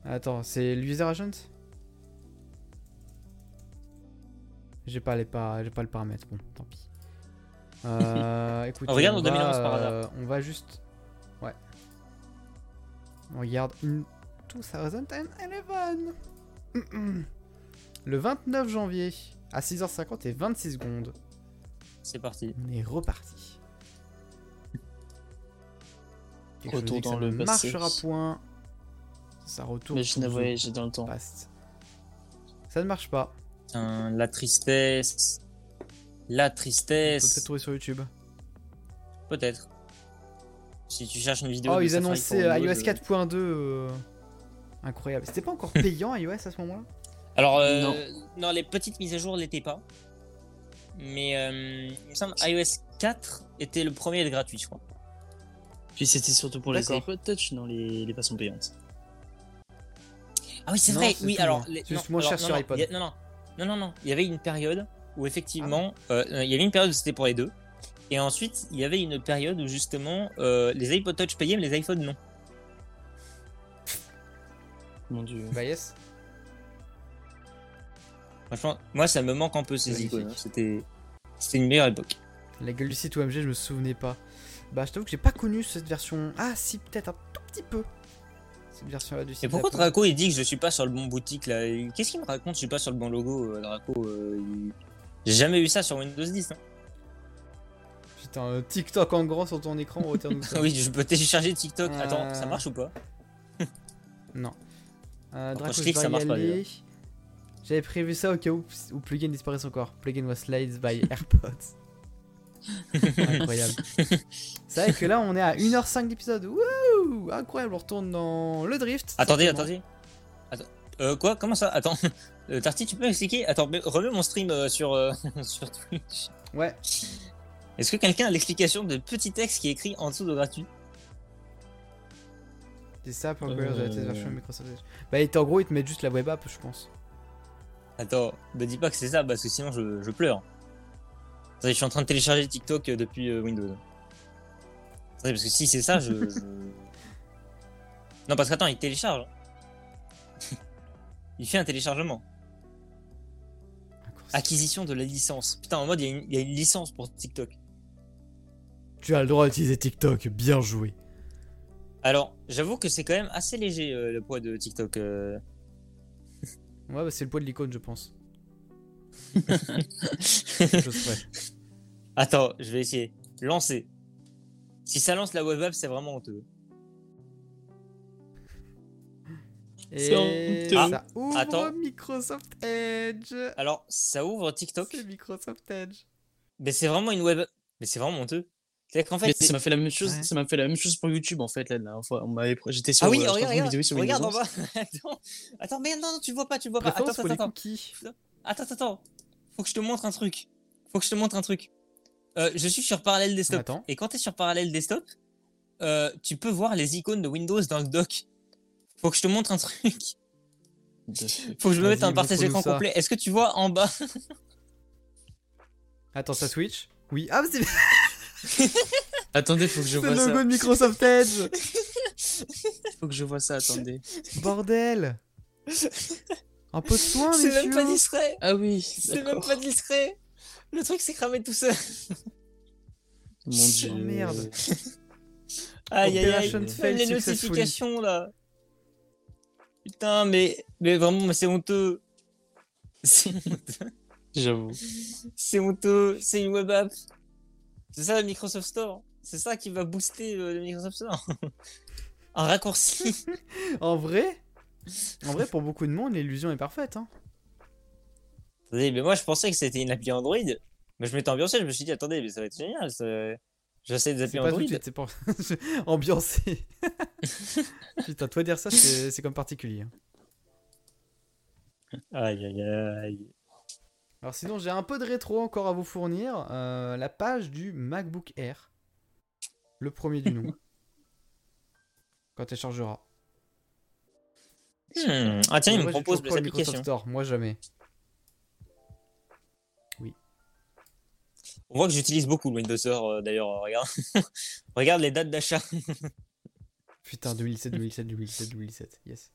Attends, c'est l'user agent? J'ai pas les pas, j'ai pas le paramètre. Bon, tant pis. *laughs* Euh, écoutez, Regarde on en va, 2011 par hasard. euh, on va juste, ouais. On regarde une 2011. Mm-mm. Le 29 janvier à 6h50 et 26 secondes, C'est parti. on est reparti. *laughs* Quelque Retour dans ça le ne passé. marchera point. Ça retourne. À voyager dans le temps. past. Ça ne marche pas. Putain, la tristesse. La On peut peut-être tristesse. trouver sur YouTube. Peut-être. Si tu cherches une vidéo. Oh, de ils annonçaient iOS 4.2. euh, Incroyable. C'était pas encore *laughs* payant iOS à ce moment-là? Alors, euh, Non. non. les petites mises à jour l'étaient pas. Mais euh, il me semble iOS 4 était le premier à être gratuit, je crois. Puis c'était surtout pour les iPod Touch dans les, les payantes. Ah oui, c'est Non, vrai. Oui, alors. hein. les- C'est juste non, moins cher alors, sur non, non, iPod. a- Non, non, non, non, non. Il y avait une période où effectivement, euh, il y avait une période où c'était pour les deux, et ensuite il y avait une période où justement euh, les iPod Touch payaient, mais les iPhones non. Mon dieu. Bah yes. Franchement, moi ça me manque un peu ces icônes. hein. C'était, c'était une meilleure époque. La gueule du site OMG, je me souvenais pas. Bah, je t'avoue que j'ai pas connu cette version. Ah, si, peut-être un tout petit peu. Cette version-là du site. Et pourquoi. Draco il dit que je suis pas sur le bon boutique là Qu'est-ce qu'il me raconte? Je suis pas sur le bon logo, euh, Draco. euh, il- J'ai jamais eu ça sur Windows 10. hein. Putain, TikTok en grand sur ton écran, ça. *laughs* oui, je peux télécharger TikTok. Euh. Attends, ça marche ou pas? Non. Euh, Draco, je ça marche pas. J'avais prévu ça au cas où, où plugin disparaisse encore. Plugin was slides by *laughs* AirPods. Incroyable. *laughs* C'est vrai que là, on est à 1h05 d'épisode. Wouh Incroyable, on retourne dans le drift. Attendez, simplement. attendez. Attends. Euh, quoi? Comment ça? Attends. *laughs* Euh, Tarty, tu peux m'expliquer? Attends, remets mon stream euh, sur, euh, *laughs* sur Twitch. Ouais, Est-ce que quelqu'un a l'explication de petit texte qui est écrit en dessous de gratuit? C'est ça, Progress de la test version Microsoft Edge. Bah, et en gros, ils te mettent juste la web app, je pense. Attends, me dis pas que c'est ça parce que sinon je, je pleure. Attendez, je suis en train de télécharger TikTok euh, depuis euh, Windows. Attendez, parce que si c'est ça, je. je- Non, parce qu'attends, il télécharge. *laughs* il fait un téléchargement. Acquisition de la licence. Putain, en mode, il y, a une- il y a une licence pour TikTok. Tu as le droit d'utiliser TikTok, bien joué. Alors, j'avoue que c'est quand même assez léger euh, le poids de TikTok. euh. Ouais, bah, c'est le poids de l'icône, je pense. *laughs* Attends, je vais essayer. Lancer. Si ça lance la web app, c'est vraiment honteux. Et honteux. ça ouvre attends. Microsoft Edge. Alors, ça ouvre TikTok, C'est Microsoft Edge. mais c'est vraiment une web. Mais c'est vraiment honteux. C'est-à-dire qu'en fait. C'est- ça m'a fait la même chose. Ouais. Ça m'a fait la même chose pour YouTube en fait la dernière fois. On m'avait, j'étais sur. Ah oui, euh, regarde, vidéo sur regarde en bas. *laughs* Attends, attends, mais non, non, tu le vois pas, tu le vois pas. Attends, attends, attends. Attends, attends, attends. Faut que je te montre un truc. Faut que je te montre un truc. Euh, je suis sur Parallel Desktop. Attends. Et quand t'es sur Parallel Desktop, euh, tu peux voir les icônes de Windows dans le dock. Faut que je te montre un truc. *laughs* Faut que je me mette un partage écran ça. complet. Est-ce que tu vois en bas? *laughs* Attends, ça switch? Oui. Ah, mais c'est *laughs* Attendez, faut que je le vois logo ça. de Microsoft Edge. Faut que je vois ça. Attendez. Bordel. Un peu de soin, C'est même pas discret. Ah oui. C'est même pas discret. Le truc s'est cramé tout seul. Mon dieu. Oh, merde. *laughs* Aïe aïe aïe. Même les notifications là. Putain, mais, mais vraiment, mais c'est honteux. *laughs* C'est honteux. J'avoue. C'est honteux. C'est une web app. C'est ça le Microsoft Store. C'est ça qui va booster le Microsoft Store. *laughs* Un raccourci. En vrai En vrai, pour beaucoup de monde, l'illusion est parfaite. Hein. Attendez, mais moi je pensais que c'était une appli Android. Mais je m'étais ambiancé, je me suis dit, attendez, mais ça va être génial. ça- J'essaie des applis Android. suite, c'est pas *laughs* ambiancé. *laughs* Putain, toi dire ça, c'est c'est comme particulier. hein. Aïe aïe aïe. Alors sinon, j'ai un peu de rétro encore à vous fournir. Euh, la page du MacBook Air. Le premier du nom. *laughs* Quand elle chargera. Hmm. Ah tiens, il me propose des applications. Store, moi jamais. On voit que j'utilise beaucoup le Windows Store euh, d'ailleurs. euh, regarde. *laughs* regarde les dates d'achat. *laughs* Putain, 2007, 2007, 2007, 2007. Yes.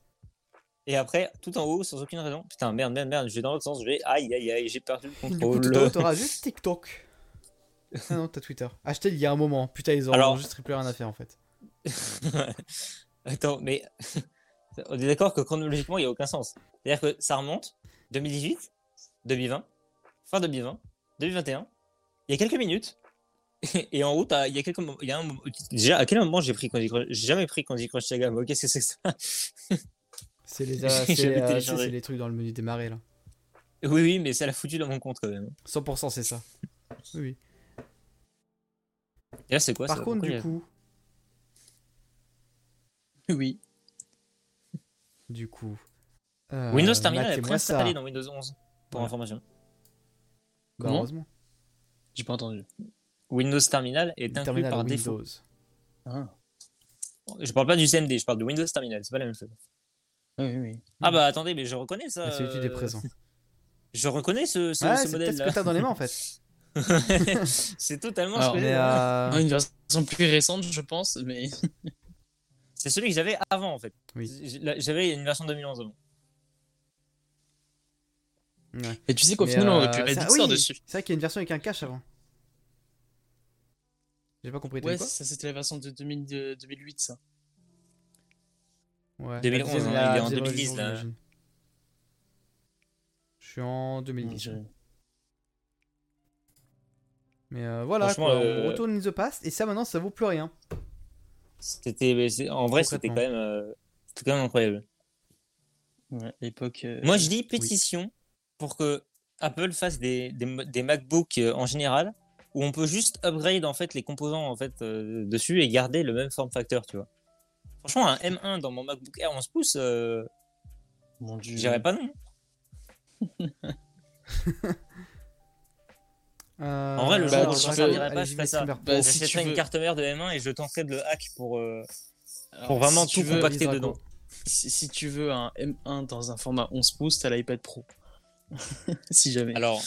Et après, tout en haut, sans aucune raison. Putain, merde, merde, merde, je vais dans l'autre sens. Je vais. Aïe aïe aïe, j'ai perdu le Du coup, contrôle. en haut, t'auras juste TikTok. Ah non, t'as Twitter. Acheté il y a un moment. Putain, ils auront Alors- juste plus rien à faire en fait. *laughs* Attends, mais on est d'accord que chronologiquement, il n'y a aucun sens. C'est-à-dire que ça remonte 2018, 2020, fin 2020, 2021, il y a quelques minutes, *laughs* et en haut, t'as- il y a quelques moments. Il y a un Déjà, à quel moment j'ai pris Candy Crush J'ai jamais pris Candy Crush Saga. Qu'est-ce que c'est que ça *laughs* C'est les, euh, c'est les, euh, c'est- les trucs dans le menu démarrer là. Oui, oui, mais ça l'a foutu dans mon compte quand même. 100% c'est ça. Oui. Et là, c'est quoi Par ça? contre, du coup, Oui. Du coup. euh, Windows Terminal est préinstallé ça. dans Windows 11, pour Voilà. information. Bah, heureusement. J'ai pas entendu. Windows Terminal est Le inclus terminal par défaut. Windows. Ah. Je parle pas du CMD, je parle de Windows Terminal, c'est pas la même chose. Oui, oui. Ah bah attendez, mais je reconnais ça. La solitude est euh, présent. *laughs* Je reconnais ce, ce, Ouais, ce c'est ce que t'as dans les mains en fait. *laughs* c'est totalement Alors, Mais euh, Ah, Une version plus récente, je pense, mais *laughs* C'est celui que j'avais avant en fait. Oui. J'avais une version 2011 avant. ouais. et tu sais qu'au final, on aurait euh, pu mettre ça- Mixer oui, dessus. C'est vrai qu'il y a une version avec un cache avant. J'ai pas compris. Ouais, quoi ça c'était la version de 2000 de 2008, ça. Ouais, 2011, la deuxième- hein, il est en deuxième 2010, version, là. Je suis en 2010. Je- Mais euh, voilà, quoi, euh, on retourne in the past et ça maintenant ça vaut plus rien. C'était, en vrai, c'était quand même, euh, quand même incroyable. Ouais, euh, Moi, je dis pétition pour que Apple fasse des, des, MacBooks euh, en général où on peut juste upgrade en fait les composants en fait euh, dessus et garder le même form factor, tu vois. Franchement, un M1 dans mon MacBook Air 11 pouces, euh, Mon dieu. je dirais pas non. *laughs* Euh, En vrai, le Bah, tu je m'en servirais pas, je vais ferais ça. Bah, si tu J'achèterais une veux- carte mère de M1 et je tenterais de le hack pour, euh, Alors, pour vraiment si tout veux- compacter dedans. Si, si tu veux un M1 dans un format 11 pouces, t'as l'iPad Pro. *laughs* si jamais. Alors,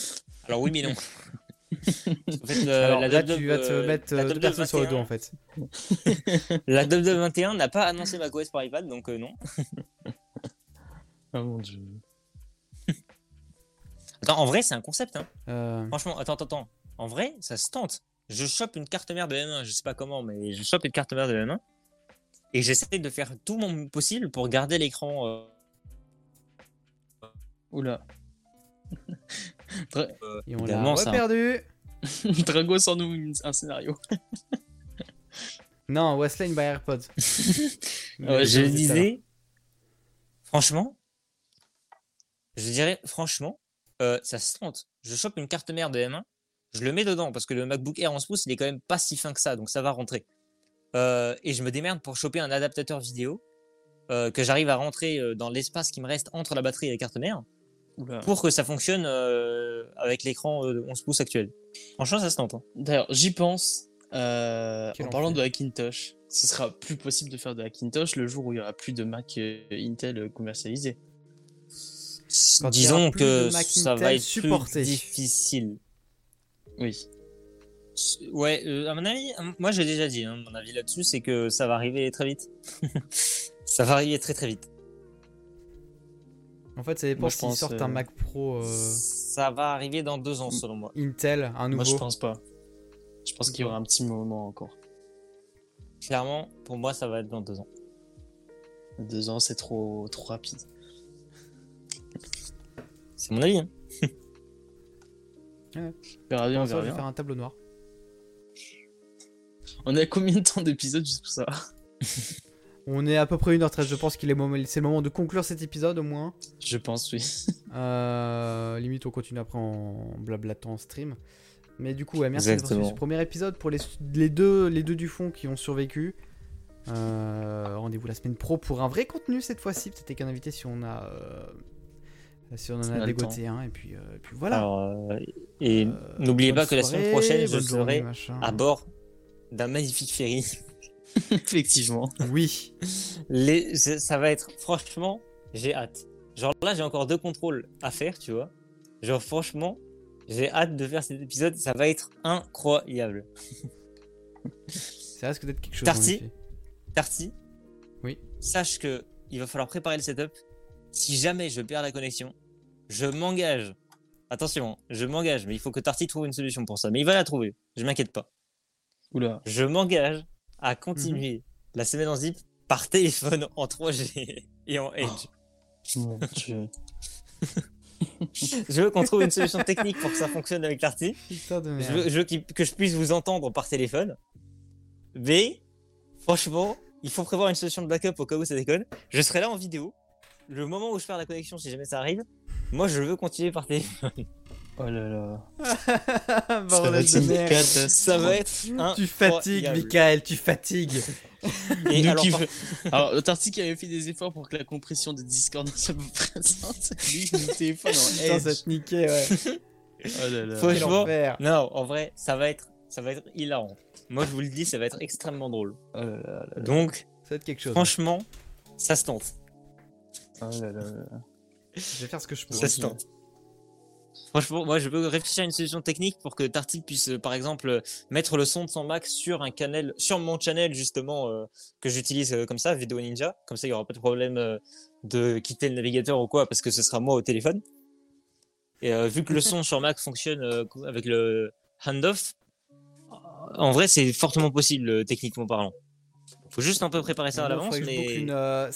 alors oui, mais non. *laughs* en fait, le- Alors la là, tu vas te euh, mettre la euh, deux personnes sur le dos 21, en fait. *laughs* La Dub 21 n'a pas annoncé macOS par iPad, donc euh, non. Oh mon dieu. Attends, en vrai, c'est un concept, hein. Euh, Franchement, attends, attends, attends. En vrai, ça se tente. Je chope une carte mère de M1, je sais pas comment, mais je chope une carte mère de M1 et j'essaie de faire tout mon possible pour garder l'écran. euh, Oula. Dra- et on l'a perdu. Drago sans nous une- un scénario. *laughs* Non, Westline by AirPods. *laughs* Ouais, je disais, franchement, je dirais, franchement, euh, ça se tente. Je chope une carte mère de M1, je le mets dedans parce que le MacBook Air 11 pouces, il est quand même pas si fin que ça, donc ça va rentrer. Euh, et je me démerde pour choper un adaptateur vidéo euh, que j'arrive à rentrer dans l'espace qui me reste entre la batterie et la carte mère Oula. pour que ça fonctionne euh, avec l'écran euh, 11 pouces actuel. Franchement, ça se tente. hein. D'ailleurs, j'y pense. euh, en parlant de Hackintosh, ce sera plus possible de faire de Hackintosh le jour où il y aura plus de Mac euh, Intel commercialisés. Disons que ça va être supporté. plus difficile. Oui. Ouais, euh, à mon avis, euh, moi j'ai déjà dit, hein, mon avis là-dessus, c'est que ça va arriver très vite. *laughs* ça va arriver très très vite. En fait, ça dépend s'ils sortent euh, un Mac Pro euh, Ça va arriver dans deux ans selon moi. Intel, un Moi, je nouveau. pense pas. Je pense qu'il y aura un petit moment encore. Clairement, pour moi, ça va être dans deux ans. Deux ans, c'est trop, trop rapide. C'est mon avis. Hein. On verra bien, on verra je vais bien. faire un tableau noir. On est à combien de temps d'épisode juste pour ça *laughs* On est à peu près 1h13. Je pense qu'il est moment- c'est le moment de conclure cet épisode au moins. Je pense, oui. *laughs* Euh, limite, on continue après en blablatant en stream. Mais du coup, ouais, merci d'avoir suivi ce premier épisode pour les, les, deux, les deux du fond qui ont survécu. Euh, Rendez-vous la semaine pro pour un vrai contenu cette fois-ci. Peut-être qu'un invité si on a, euh, si on en a a dégoté un. Et puis, euh, et puis voilà. Alors, euh, et Euh, n'oubliez pas que la semaine prochaine, je serai machin. à bord d'un magnifique ferry. *laughs* Effectivement. Oui. Les, ça va être, franchement, j'ai hâte. Genre là, j'ai encore deux contrôles à faire, tu vois. Genre, franchement, j'ai hâte de faire cet épisode. Ça va être incroyable. Ça risque d'être quelque chose. Tarty. Tarty, Oui. sache que il va falloir préparer le setup. Si jamais je perds la connexion, je m'engage. Attention, je m'engage, mais il faut que Tarty trouve une solution pour ça. Mais il va la trouver, je m'inquiète pas. Oula. Je m'engage à continuer la semaine en zip par téléphone en 3G *laughs* et en Edge. Mon dieu. Je veux qu'on trouve une solution technique pour que ça fonctionne avec Tarty. Putain de Je veux, je veux qu'il- que je puisse vous entendre par téléphone. Mais, franchement, il faut prévoir une solution de backup au cas où ça déconne. Je serai là en vidéo. Le moment où je perds la connexion, si jamais ça arrive, moi je veux continuer par téléphone. Oh là là. *laughs* Bordel être de une. Ça va être un. *laughs* Tu fatigues, Michael, tu fatigues. Et Nous alors, qui par- Alors, le avait fait des efforts pour que la compression de Discord *laughs* soit présente. Lui, il nous téléphone en Putain, ça te niquait, ouais. Oh là là. Franchement. Non, en vrai, ça va être, ça va être hilarant. Moi, je vous le dis, ça va être extrêmement drôle. Oh là là là là. Donc, Ça va être quelque chose. Franchement, ça se tente. Là là. Je vais faire ce que je peux. Ça se tente. Franchement, moi je peux réfléchir à une solution technique pour que Tartic puisse, euh, par exemple, euh, mettre le son de son Mac sur un canal, sur mon channel justement euh, que j'utilise euh, comme ça, Video Ninja. Comme ça, il y aura pas de problème euh, de quitter le navigateur ou quoi, parce que ce sera moi au téléphone. Et euh, vu que le son *laughs* sur Mac fonctionne euh, avec le handoff, en vrai, c'est fortement possible euh, techniquement parlant. Faut juste un peu préparer ça à l'avance, mais une, euh,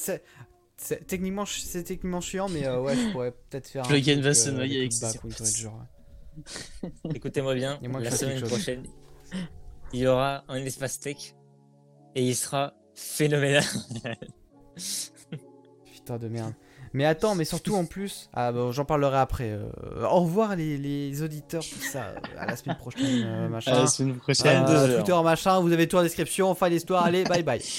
techniquement, ch- c'est techniquement chiant, mais euh, ouais, je pourrais peut-être faire. un Plugin truc, va se noyer avec ouais. Écoutez-moi bien, la semaine prochaine, il y aura un espace tech et il sera phénoménal. *laughs* Putain de merde. Mais attends, mais surtout en plus, ah bon, j'en parlerai après. euh, au revoir les, les auditeurs, tout ça. euh, à la semaine prochaine, euh, machin. À la semaine prochaine. Twitter, machin, vous avez tout en description. Fin d'histoire, allez, bye bye.